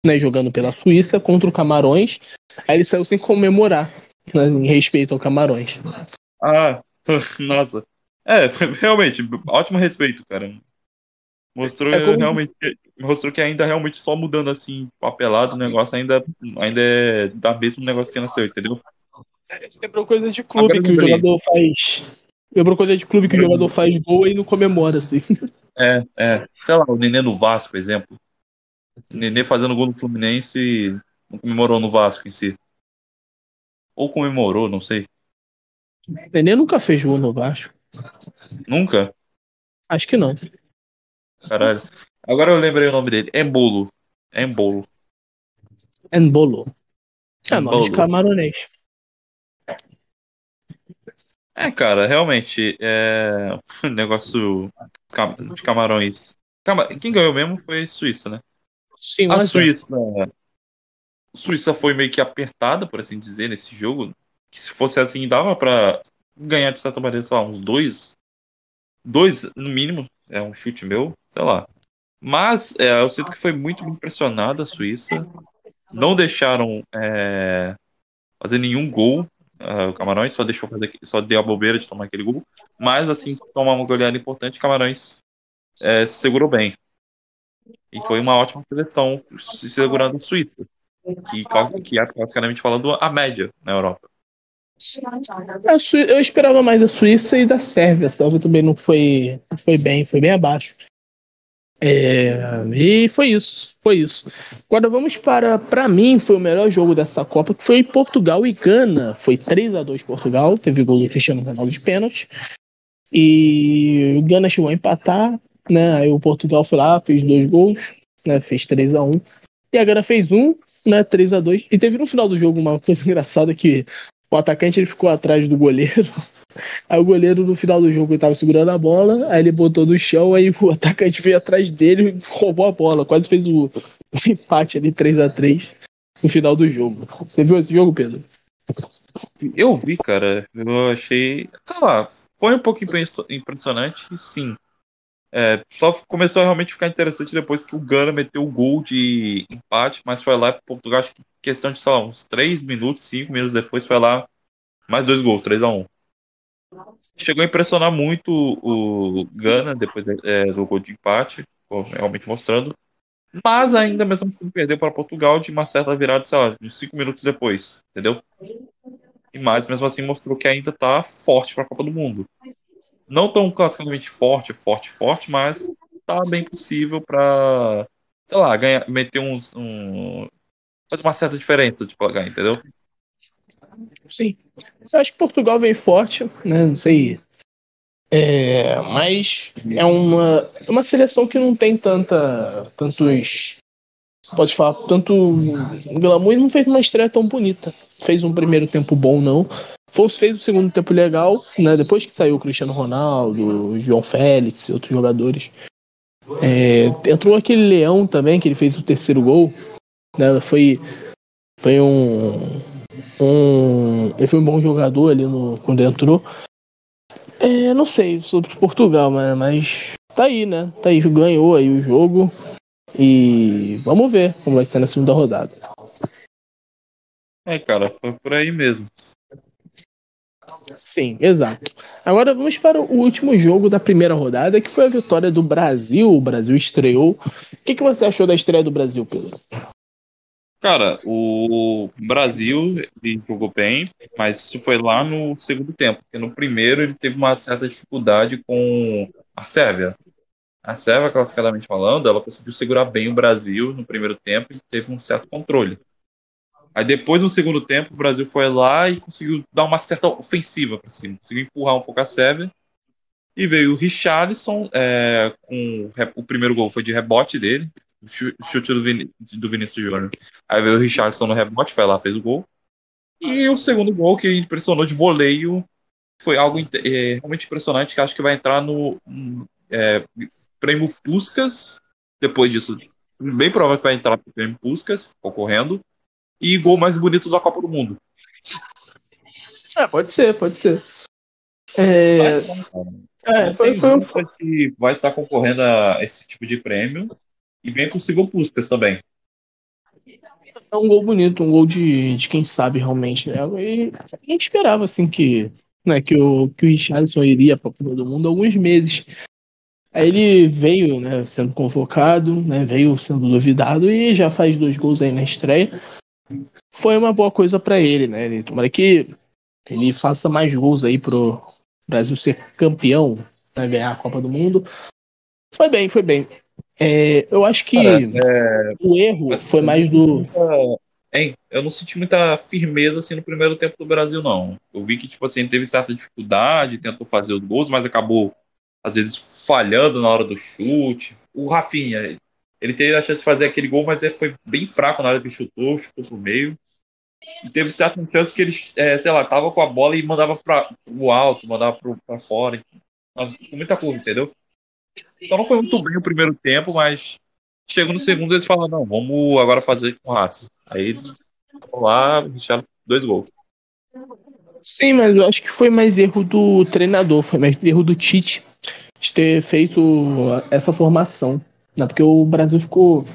né, jogando pela Suíça contra o Camarões, aí ele saiu sem comemorar, em respeito ao Camarões. Ah, nossa. É, realmente, ótimo respeito, cara. Mostrou é como... realmente mostrou que ainda realmente só mudando assim, papelado, o negócio ainda, ainda é da mesmo negócio que nasceu, entendeu? Lembrou coisa de clube que o jogador faz Lembrou coisa de clube que o jogador faz gol e não comemora, assim. É, é. Sei lá, o Nenê no Vasco, por exemplo. O Nenê fazendo gol no Fluminense não comemorou no Vasco em si. Ou comemorou, não sei. O Nenê nunca fez gol no Vasco. Nunca? Acho que não. Caralho. Agora eu lembrei o nome dele. Embolo. Embolo. Embolo. É nome de camaronês. É, cara, realmente, é... negócio de camarões. Quem ganhou mesmo foi Suíça, né? Sim, a Suíça. Suíça foi meio que apertada, por assim dizer, nesse jogo. Que se fosse assim, dava para ganhar de certa maneira, sei lá, uns dois. Dois, no mínimo. É um chute meu, sei lá. Mas é, eu sinto que foi muito impressionada a Suíça. Não deixaram é, fazer nenhum gol Uh, o Camarões só deixou fazer, só deu a bobeira de tomar aquele gol. Mas assim, tomar uma goleada importante, Camarões é, se segurou bem. E foi uma ótima seleção se segurando a Suíça, que, que é basicamente falando a média na Europa. Eu esperava mais da Suíça e da Sérvia. A Sérvia também não foi, foi bem, foi bem abaixo. É, e foi isso, foi isso. Agora vamos para, para mim, foi o melhor jogo dessa Copa, que foi Portugal e Gana. Foi 3 a 2 Portugal, teve gol do Cristiano Ronaldo de pênalti. E o Gana chegou a empatar, né? Aí o Portugal foi lá, fez dois gols, né? Fez 3 a 1 E a Gana fez um, né? 3 a 2 E teve no final do jogo uma coisa engraçada que o atacante ele ficou atrás do goleiro Aí o goleiro no final do jogo ele segurando a bola, aí ele botou no chão, aí o atacante veio atrás dele e roubou a bola. Quase fez o, o empate ali 3 a 3 no final do jogo. Você viu esse jogo, Pedro? Eu vi, cara. Eu achei. Sei lá, foi um pouco impressionante, sim. É, só começou a realmente ficar interessante depois que o Gana meteu o gol de empate, mas foi lá para Portugal, acho que questão de, sei lá, uns 3 minutos, 5 minutos depois, foi lá mais dois gols, 3 a 1 Chegou a impressionar muito o Gana depois é, do gol de empate, realmente mostrando. Mas ainda mesmo assim perdeu para Portugal de uma certa virada, sei lá, de cinco minutos depois, entendeu? E mais mesmo assim mostrou que ainda está forte para a Copa do Mundo. Não tão classicamente forte, forte, forte, mas tá bem possível para, sei lá, ganhar, meter uns, um, fazer uma certa diferença de pagar, entendeu? Sim. Eu acho que Portugal vem forte, né? Não sei. É, mas é uma, uma seleção que não tem tanta. tantos. Pode falar, tanto glamour não fez uma estreia tão bonita. Fez um primeiro tempo bom, não. Fez o segundo tempo legal, né? Depois que saiu o Cristiano Ronaldo, o João Félix e outros jogadores. É, entrou aquele Leão também, que ele fez o terceiro gol. Né? Foi, foi um, um, ele foi um bom jogador ali no, quando entrou. É, não sei sobre Portugal, mas, mas tá aí, né? Tá aí, ganhou aí o jogo. E vamos ver como vai ser na segunda rodada. É, cara, foi por aí mesmo. Sim, exato. Agora vamos para o último jogo da primeira rodada, que foi a vitória do Brasil. O Brasil estreou. O que, que você achou da estreia do Brasil, Pedro? Cara, o Brasil ele jogou bem, mas isso foi lá no segundo tempo, porque no primeiro ele teve uma certa dificuldade com a Sérvia. A Sérvia, classificadamente falando, ela conseguiu segurar bem o Brasil no primeiro tempo e teve um certo controle. Aí depois, no segundo tempo, o Brasil foi lá e conseguiu dar uma certa ofensiva para cima, conseguiu empurrar um pouco a Sérvia. E veio o Richarlison, é, com o primeiro gol foi de rebote dele, o chute do, Vin do Vinícius Júnior. Aí veio o Richarlison no rebote, foi lá, fez o gol. E o segundo gol, que impressionou de voleio, foi algo é, realmente impressionante, que acho que vai entrar no é, prêmio Puskas. Depois disso, bem provável que vai entrar no prêmio Puskas, concorrendo e gol mais bonito da Copa do Mundo. É, pode ser, pode ser. É, é foi, foi, um... que vai estar concorrendo a esse tipo de prêmio e bem possível Puskas também. É um gol bonito, um gol de, de quem sabe realmente. Né? E a gente esperava assim que, né, que, o, que o Richardson iria para a Copa do Mundo alguns meses. Aí ele veio né, sendo convocado, né, veio sendo duvidado e já faz dois gols aí na estreia foi uma boa coisa para ele, né? Ele, tomara que ele faça mais gols aí pro Brasil ser campeão, né? ganhar a Copa do Mundo. Foi bem, foi bem. É, eu acho que Cara, é... o erro foi mais do. Hein? Eu não senti muita firmeza assim no primeiro tempo do Brasil, não. Eu vi que, tipo assim, teve certa dificuldade, tentou fazer os gols, mas acabou, às vezes, falhando na hora do chute. O Rafinha, ele teve a chance de fazer aquele gol, mas foi bem fraco na hora que chutou, chutou pro meio. E teve certas chances que ele, é, sei lá, tava com a bola e mandava para o alto, mandava para fora. Com muita curva, entendeu? Então não foi muito bem o primeiro tempo, mas chegou no segundo eles falaram, não, vamos agora fazer com raça. Aí eles lá, deixaram dois gols. Sim, mas eu acho que foi mais erro do treinador, foi mais erro do Tite de ter feito essa formação. Não, porque o Brasil ficou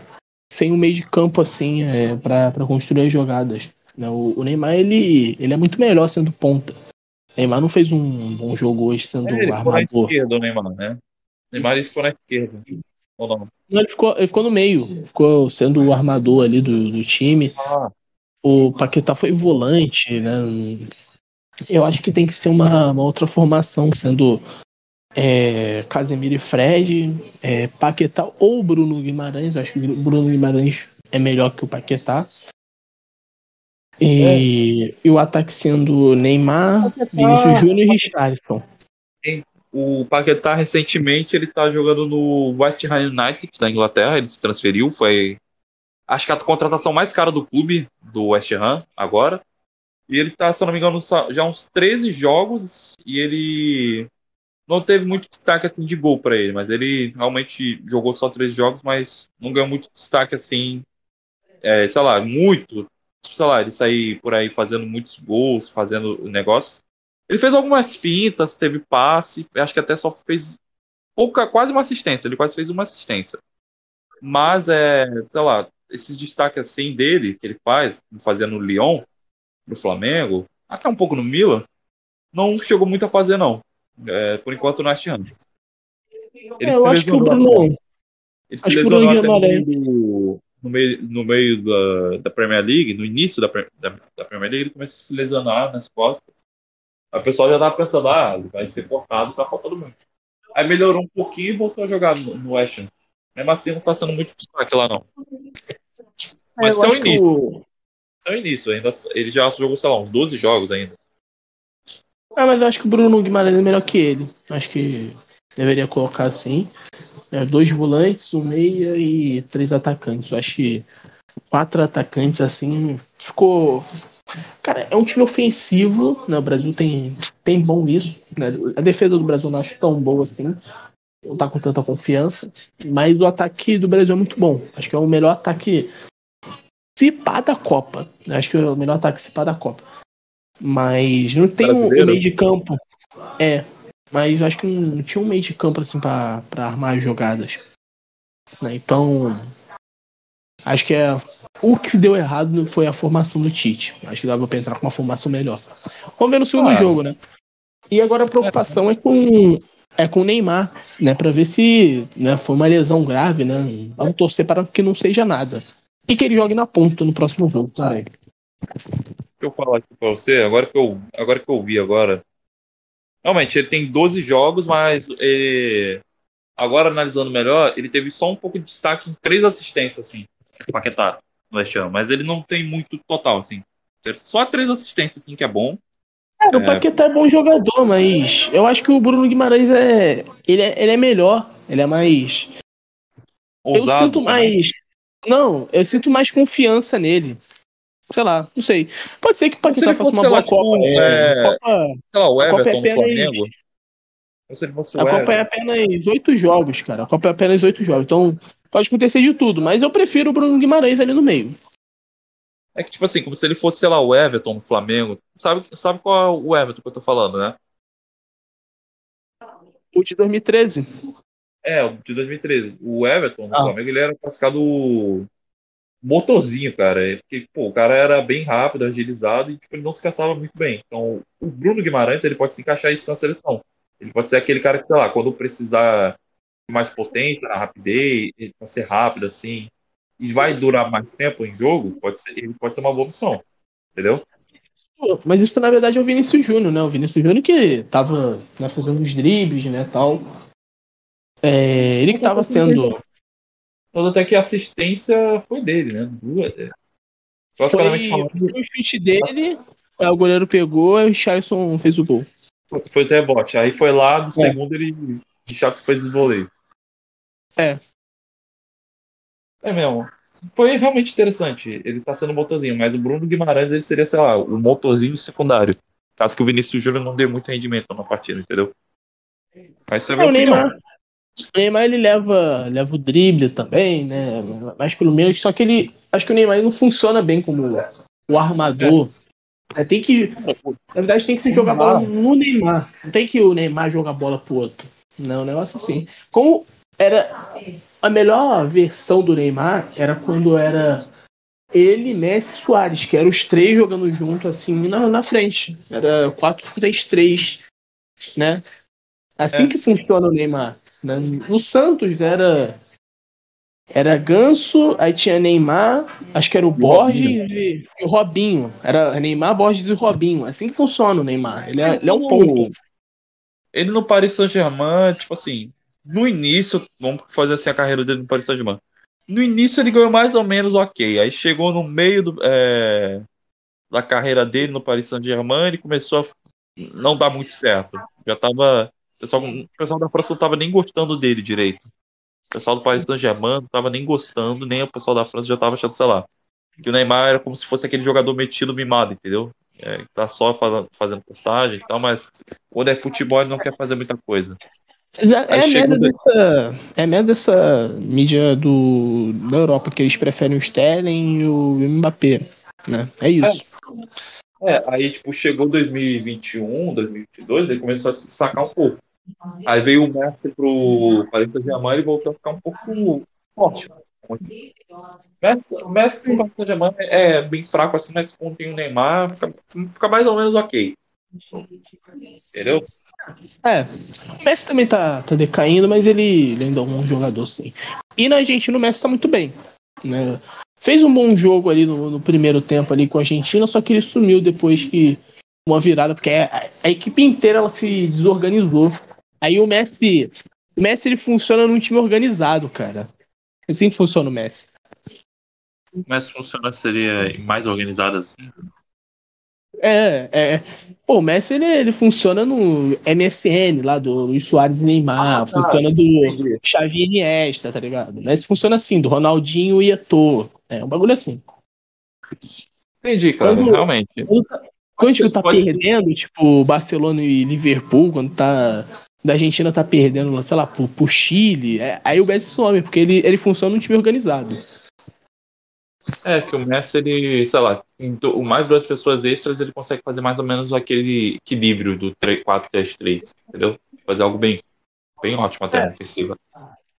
sem um meio de campo assim é, para construir as jogadas. Né? O, o, Neymar ele, ele é muito melhor sendo ponta. O Neymar não fez um bom jogo hoje sendo é, ele armador. Ficou na esquerda, o Neymar, né? O Neymar ficou na esquerda. Ou não? não ele, ficou, ele ficou no meio, ficou sendo o armador ali do, do time. Ah. O Paquetá foi volante, né? Eu acho que tem que ser uma, uma outra formação, sendo é, Casemiro e Fred, é, Paquetá ou Bruno Guimarães. Acho que o Bruno Guimarães é melhor que o Paquetá. E, é. e o ataque sendo Neymar, Vinícius Júnior e Richardson. O Paquetá recentemente ele tá jogando no West Ham United da Inglaterra, ele se transferiu, foi acho que a contratação mais cara do clube do West Ham agora. E ele tá, se eu não me engano, já uns 13 jogos e ele não teve muito destaque assim de gol para ele, mas ele realmente jogou só três jogos, mas não ganhou muito destaque assim, é, sei lá, muito, sei lá, ele sair por aí fazendo muitos gols, fazendo negócio. Ele fez algumas fintas, teve passe, acho que até só fez pouca, quase uma assistência, ele quase fez uma assistência. Mas é, sei lá, esses destaques assim dele que ele faz, fazendo no Lyon, no Flamengo, até um pouco no Milan, não chegou muito a fazer não. É, por enquanto, West Ham. Ele é, eu acho que o Bruno. Ele se lesionou até no meio, no meio, no meio da, da, Premier League, no início da, da, da, Premier League, ele começou a se lesionar nas costas. A pessoa já estava pensando, ah, ele vai ser cortado pra Copa do Mundo. Aí melhorou um pouquinho e voltou a jogar no, no West Ham. Mesmo assim, não está sendo muito destaque lá, não. Mas é o início. O... é o início. Ainda, ele já jogou, sei lá, uns 12 jogos ainda. Ah, mas eu acho que o Bruno Guimarães é melhor que ele. Acho que deveria colocar assim. É, dois volantes, um meia e três atacantes. Eu acho que quatro atacantes assim ficou. Cara, é um time ofensivo, né? O Brasil tem, tem bom isso. Né? A defesa do Brasil não acho tão boa assim. Não tá com tanta confiança. Mas o ataque do Brasil é muito bom. Acho que é o melhor ataque se pá da Copa. Acho que é o melhor ataque se pá da Copa. Mas não tem um, um, meio de campo. É. Mas acho que não tinha um meio de campo assim pra, pra armar as jogadas. Né? Então. Acho que é. O que deu errado foi a formação do Tite. Acho que dava pra entrar com uma formação melhor. Vamos ver no segundo ah, jogo, né? E agora a preocupação é com é com o Neymar, né, para ver se, né, foi uma lesão grave, né? Vamos torcer para que não seja nada. E que ele jogue na ponta no próximo jogo também. Deixa eu falar aqui pra você, agora que eu, agora que eu vi agora. Realmente, ele tem 12 jogos, mas ele, agora analisando melhor, ele teve só um pouco de destaque em três assistências, assim, Paquetá, no West Ham, mas ele não tem muito total, assim. Só três assistências, assim, que é bom. Cara, o é. Paquetá é bom jogador, mas eu acho que o Bruno Guimarães é. Ele é, ele é melhor. Ele é mais. Ousado, eu sinto sabe? mais. Não, eu sinto mais confiança nele. Sei lá, não sei. Pode ser que o Paquetá faça uma boa tipo, Copa. É... Copa. Sei lá, o Everton Copa é apenas... Flamengo. a Copa é apenas oito jogos, cara. A Copa é apenas oito jogos. Então, pode acontecer de tudo, mas eu prefiro o Bruno Guimarães ali no meio. É que, tipo assim, como se ele fosse, sei lá, o Everton no Flamengo. Sabe, sabe qual é o Everton que eu tô falando, né? O de 2013. É, o de 2013. O Everton no ah. Flamengo, ele era classificado motorzinho, cara. É porque, pô, o cara era bem rápido, agilizado e, tipo, ele não se caçava muito bem. Então, o Bruno Guimarães, ele pode se encaixar isso na seleção. Ele pode ser aquele cara que, sei lá, quando precisar de mais potência, na rapidez, ele pode ser rápido, assim, e vai durar mais tempo em jogo, pode ser, ele pode ser uma boa opção. Entendeu? Mas isso na verdade é o Vinícius Júnior, né? O Vinícius Júnior que tava né, fazendo os dribles, né, tal. É, ele que tava sendo. Tanto até que a assistência foi dele, né? Duas. É. Foi, o chute dele, o goleiro pegou e o Charleston fez o gol. Foi o rebote. Aí foi lá, no é. segundo ele. O Charleston fez o voleio. É. É mesmo. Foi realmente interessante. Ele tá sendo motorzinho, mas o Bruno Guimarães ele seria, sei lá, o motorzinho secundário. Caso que o Vinícius Júnior não dê muito rendimento na partida, entendeu? Mas isso é, é o Neymar. O Neymar ele leva, leva o drible também, né? Mais pelo menos, só que ele. Acho que o Neymar não funciona bem como o armador. É. É, tem que. Na verdade, tem que se jogar bola no Neymar. Não tem que o Neymar jogar bola pro outro. Não, um negócio assim. Como era a melhor versão do Neymar era quando era ele, Messi e Soares, que eram os três jogando junto assim na, na frente. Era 4-3-3, né? Assim é. que funciona o Neymar. Né? No Santos era era Ganso, aí tinha Neymar, acho que era o Borges e, e, o Robinho. Era Neymar, Borges e Robinho. Assim que funciona o Neymar. Ele é, ele é um ponto. Ele no Paris Saint-Germain, tipo assim, no início, vamos fazer assim a carreira dele no Paris Saint-Germain. No início ele ganhou mais ou menos ok. Aí chegou no meio do, é, da carreira dele no Paris Saint-Germain, ele começou a não dar muito certo. Já tava. O pessoal, o pessoal da França não tava nem gostando dele direito. O pessoal do Paris Saint-Germain não tava nem gostando, nem o pessoal da França já tava achando, sei lá. Que o Neymar era como se fosse aquele jogador metido mimado, entendeu? É, tá só fazendo, fazendo postagem e tal, mas quando é futebol ele não quer fazer muita coisa. É, a merda dessa, é merda dessa mídia do, da Europa, que eles preferem o Sterling e o Mbappé, né? É isso. É, é aí, tipo, chegou 2021, 2022, ele começou a se sacar um pouco. Aí veio o Messi pro Paris Saint-Germain e voltou a ficar um pouco forte. Messi, o Messi no Paris Saint-Germain é bem fraco assim, mas com o Neymar fica, fica mais ou menos ok. Entendeu? É, o Messi também tá, tá decaindo, mas ele, ele ainda é um jogador, sim. E na Argentina o Messi tá muito bem. Né? Fez um bom jogo ali no, no, primeiro tempo ali com a Argentina, só que ele sumiu depois que uma virada, porque a, a equipe inteira ela se desorganizou. Aí o Messi, o Messi ele funciona num time organizado, cara. Assim que funciona o Messi. O Messi funciona seria mais organizado assim? É, é. Pô, o Messi ele, ele funciona no MSN lá do Luiz Soares e Neymar, ah, tá. funciona do. Xavi Iniesta, tá ligado? O Messi funciona assim, do Ronaldinho e Eto'o. É um bagulho assim. Entendi, cara, quando, realmente. Quando, tá, quando ser, tá perdendo, ser. tipo Barcelona e Liverpool, quando tá da Argentina tá perdendo, sei lá, pro, pro Chile, é, aí o Messi some, porque ele, ele funciona num time organizado. É, que o Messi, ele, sei lá, o mais duas pessoas extras, ele consegue fazer mais ou menos aquele equilíbrio do 4-3-3, entendeu? Fazer algo bem, bem ótimo até é. ofensiva.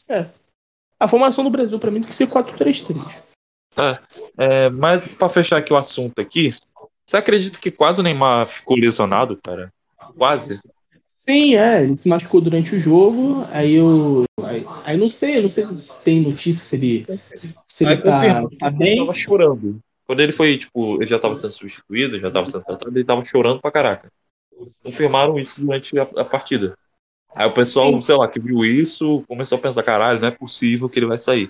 É. A formação do Brasil, pra mim, tem que ser 4-3-3. É. é, mas pra fechar aqui o assunto aqui, você acredita que quase o Neymar ficou lesionado, cara? Quase. Sim, é, ele se machucou durante o jogo, aí eu. Aí, aí não sei, eu não sei se tem notícia se ele. Se ele tá, tá bem. Ele tava chorando. Quando ele foi, tipo, ele já tava sendo substituído, já tava sendo tratado, ele tava chorando pra caraca. Confirmaram isso durante a, a partida. Aí o pessoal, Sim. sei lá, que viu isso, começou a pensar, caralho, não é possível que ele vai sair.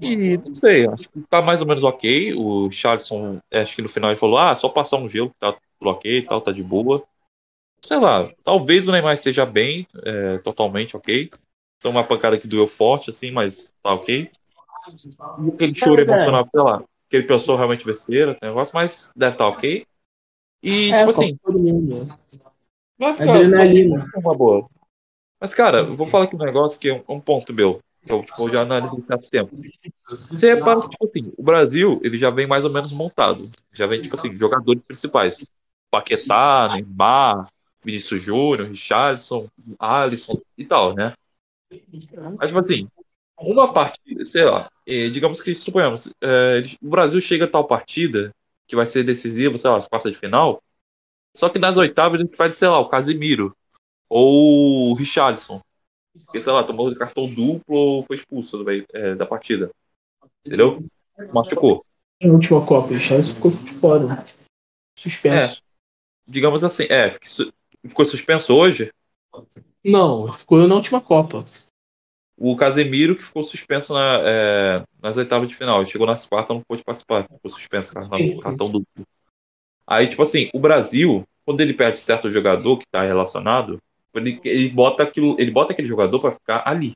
E não sei, acho que tá mais ou menos ok. O Charleston, acho que no final ele falou, ah, só passar um gelo que tá tudo ok e tal, tá de boa sei lá, talvez o Neymar esteja bem, é, totalmente ok. Foi uma pancada que doeu forte, assim, mas tá ok. E aquele choro emocional, sei lá, que ele pensou realmente besteira, negócio, mas deve estar tá ok. E, é, tipo assim. Vai ficar, Adrenalina. Uma boa. Mas, cara, eu vou falar aqui um negócio que é um, um ponto meu, que eu, tipo, eu já analisei certo tempo. Você repara que, tipo assim, o Brasil, ele já vem mais ou menos montado. Já vem, tipo assim, jogadores principais. Paquetá, Neymar, Vinícius Júnior, Richardson, Alisson e tal, né? Mas, tipo assim, uma partida, sei lá, eh, digamos que suponhamos, é, o Brasil chega a tal partida que vai ser decisiva, sei lá, as quartas de final, só que nas oitavas a gente perde, sei lá, o Casimiro ou o Richardson, que, sei lá, tomou cartão duplo ou foi expulso é, da partida. Entendeu? Machucou. Na última Copa, o Richardson ficou de fora. Suspenso. É, digamos assim, é, ficou suspenso hoje? Não, ficou na última Copa. O Casemiro que ficou suspenso na, é, nas oitavas de final. Chegou nas quartas não pôde participar. Ficou suspenso cartão, cartão duplo. Aí, tipo assim, o Brasil, quando ele perde certo jogador que está relacionado, ele, ele, bota aquilo, ele bota aquele jogador para ficar ali.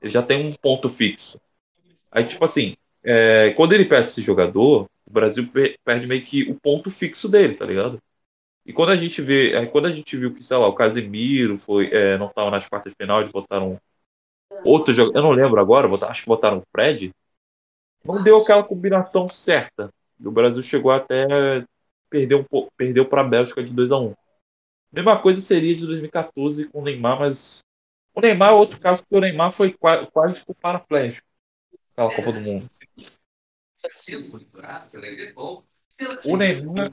Ele já tem um ponto fixo. Aí, tipo assim, é, quando ele perde esse jogador, o Brasil perde meio que o ponto fixo dele, tá ligado? E quando a gente vê, é, quando a gente viu que, sei lá, o Casemiro foi, é, não estava nas quartas de final, eles botaram outro jogo, eu não lembro agora, botaram, acho que botaram o Fred, não deu aquela combinação certa. O Brasil chegou até perder um pouco, perdeu para a Bélgica de 2 a 1. Mesma coisa seria de 2014 com o Neymar, mas o Neymar é outro caso porque o Neymar foi quase, quase tipo paraplégico naquela Copa do Mundo. O Neymar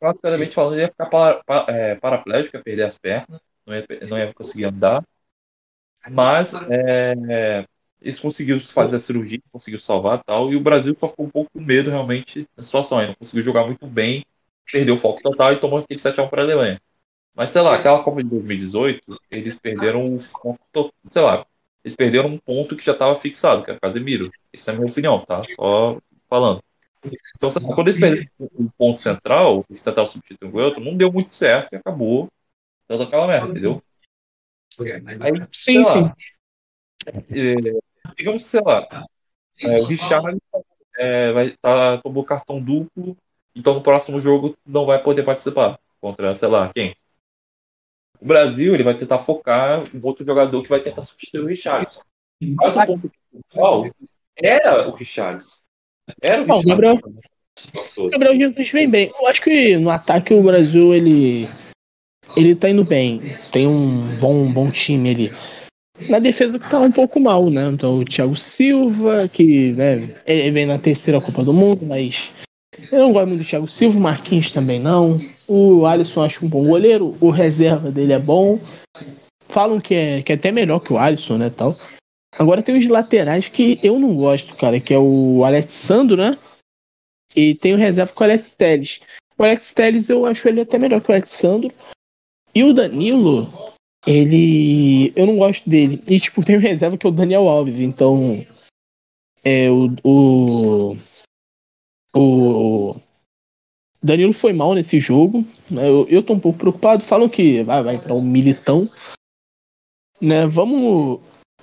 praticamente falando, ele ia ficar para, para, é, paraplégico, ia perder as pernas, não ia, não ia conseguir andar. Mas é, eles conseguiram fazer a cirurgia, conseguiram salvar tal, e o Brasil só ficou um pouco com medo realmente da situação. Ele não conseguiu jogar muito bem, perdeu o foco total e tomou aquele 7x1 para a Alemanha. Mas sei lá, aquela Copa de 2018, eles perderam o foco, sei lá, eles perderam um ponto que já estava fixado, que o Casemiro. Essa é a minha opinião, tá? Só falando. Então, quando eles perderam o ponto central, eles tentaram substituir o outro, não deu muito certo e acabou dando aquela merda, entendeu? Aí, sim, sim. É, digamos, sei lá, é, o Richard é, vai, tá, tomou cartão duplo, então no próximo jogo não vai poder participar contra, sei lá, quem? O Brasil ele vai tentar focar em outro jogador que vai tentar substituir o Richardson. Mas o ponto principal era o Richardson. Era o Gabriel, o Gabriel Jesus vem bem. Eu acho que no ataque o Brasil ele ele tá indo bem. Tem um bom bom time ali. Na defesa que tá um pouco mal, né? Então o Thiago Silva, que né, ele vem na terceira Copa do Mundo, mas eu não gosto muito do Thiago Silva, o Marquinhos também não. O Alisson acho um bom goleiro, o reserva dele é bom. Falam que é, que é até melhor que o Alisson, né, tal. Agora tem os laterais que eu não gosto, cara, que é o Alexandro, né? E tem o reserva com o Alex Telles. O Alex Telles eu acho ele até melhor que o Alexandro. E o Danilo, ele. Eu não gosto dele. E, tipo, tem o reserva que é o Daniel Alves. Então. É o. O. o Danilo foi mal nesse jogo. Né? Eu, eu tô um pouco preocupado. Falam que vai, vai entrar um militão. Né? Vamos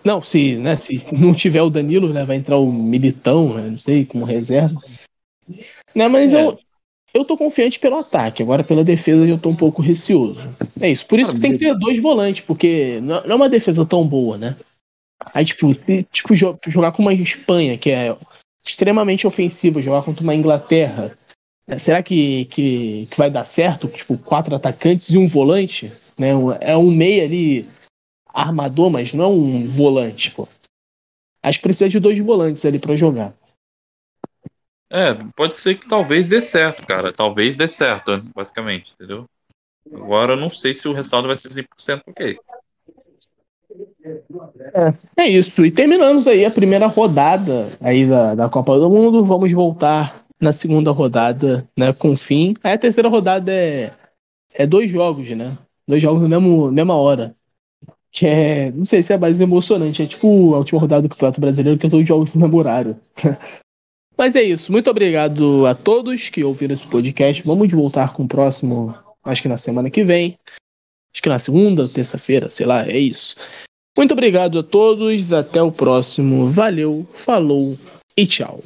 não, se, né, se não tiver o Danilo, né, vai entrar o Militão, né, não sei, como reserva. Né, mas é. eu, eu tô confiante pelo ataque, agora pela defesa eu tô um pouco receoso. É isso, por isso que tem que ter dois volantes, porque não é uma defesa tão boa, né? Aí, tipo, se, tipo jogar com uma Espanha, que é extremamente ofensiva, jogar contra uma Inglaterra, né, será que, que, que vai dar certo? Tipo, quatro atacantes e um volante? Né? É um meia ali armador, mas não é um volante, pô. Acho que precisa de dois volantes ali para jogar. É, pode ser que talvez dê certo, cara. Talvez dê certo, basicamente, entendeu? Agora eu não sei se o resultado vai ser 100% ok. É, é isso. E terminamos aí a primeira rodada aí da, da Copa do Mundo. Vamos voltar na segunda rodada, né, com fim. Aí a terceira rodada é, é dois jogos, né? Dois jogos na mesma hora. Que é, não sei se é mais emocionante. É tipo a última rodada do Campeonato Brasileiro, que é dois jogos no horário. Mas é isso. Muito obrigado a todos que ouviram esse podcast. Vamos voltar com o próximo, acho que na semana que vem. Acho que na segunda, terça-feira, sei lá, é isso. Muito obrigado a todos, até o próximo. Valeu, falou e tchau.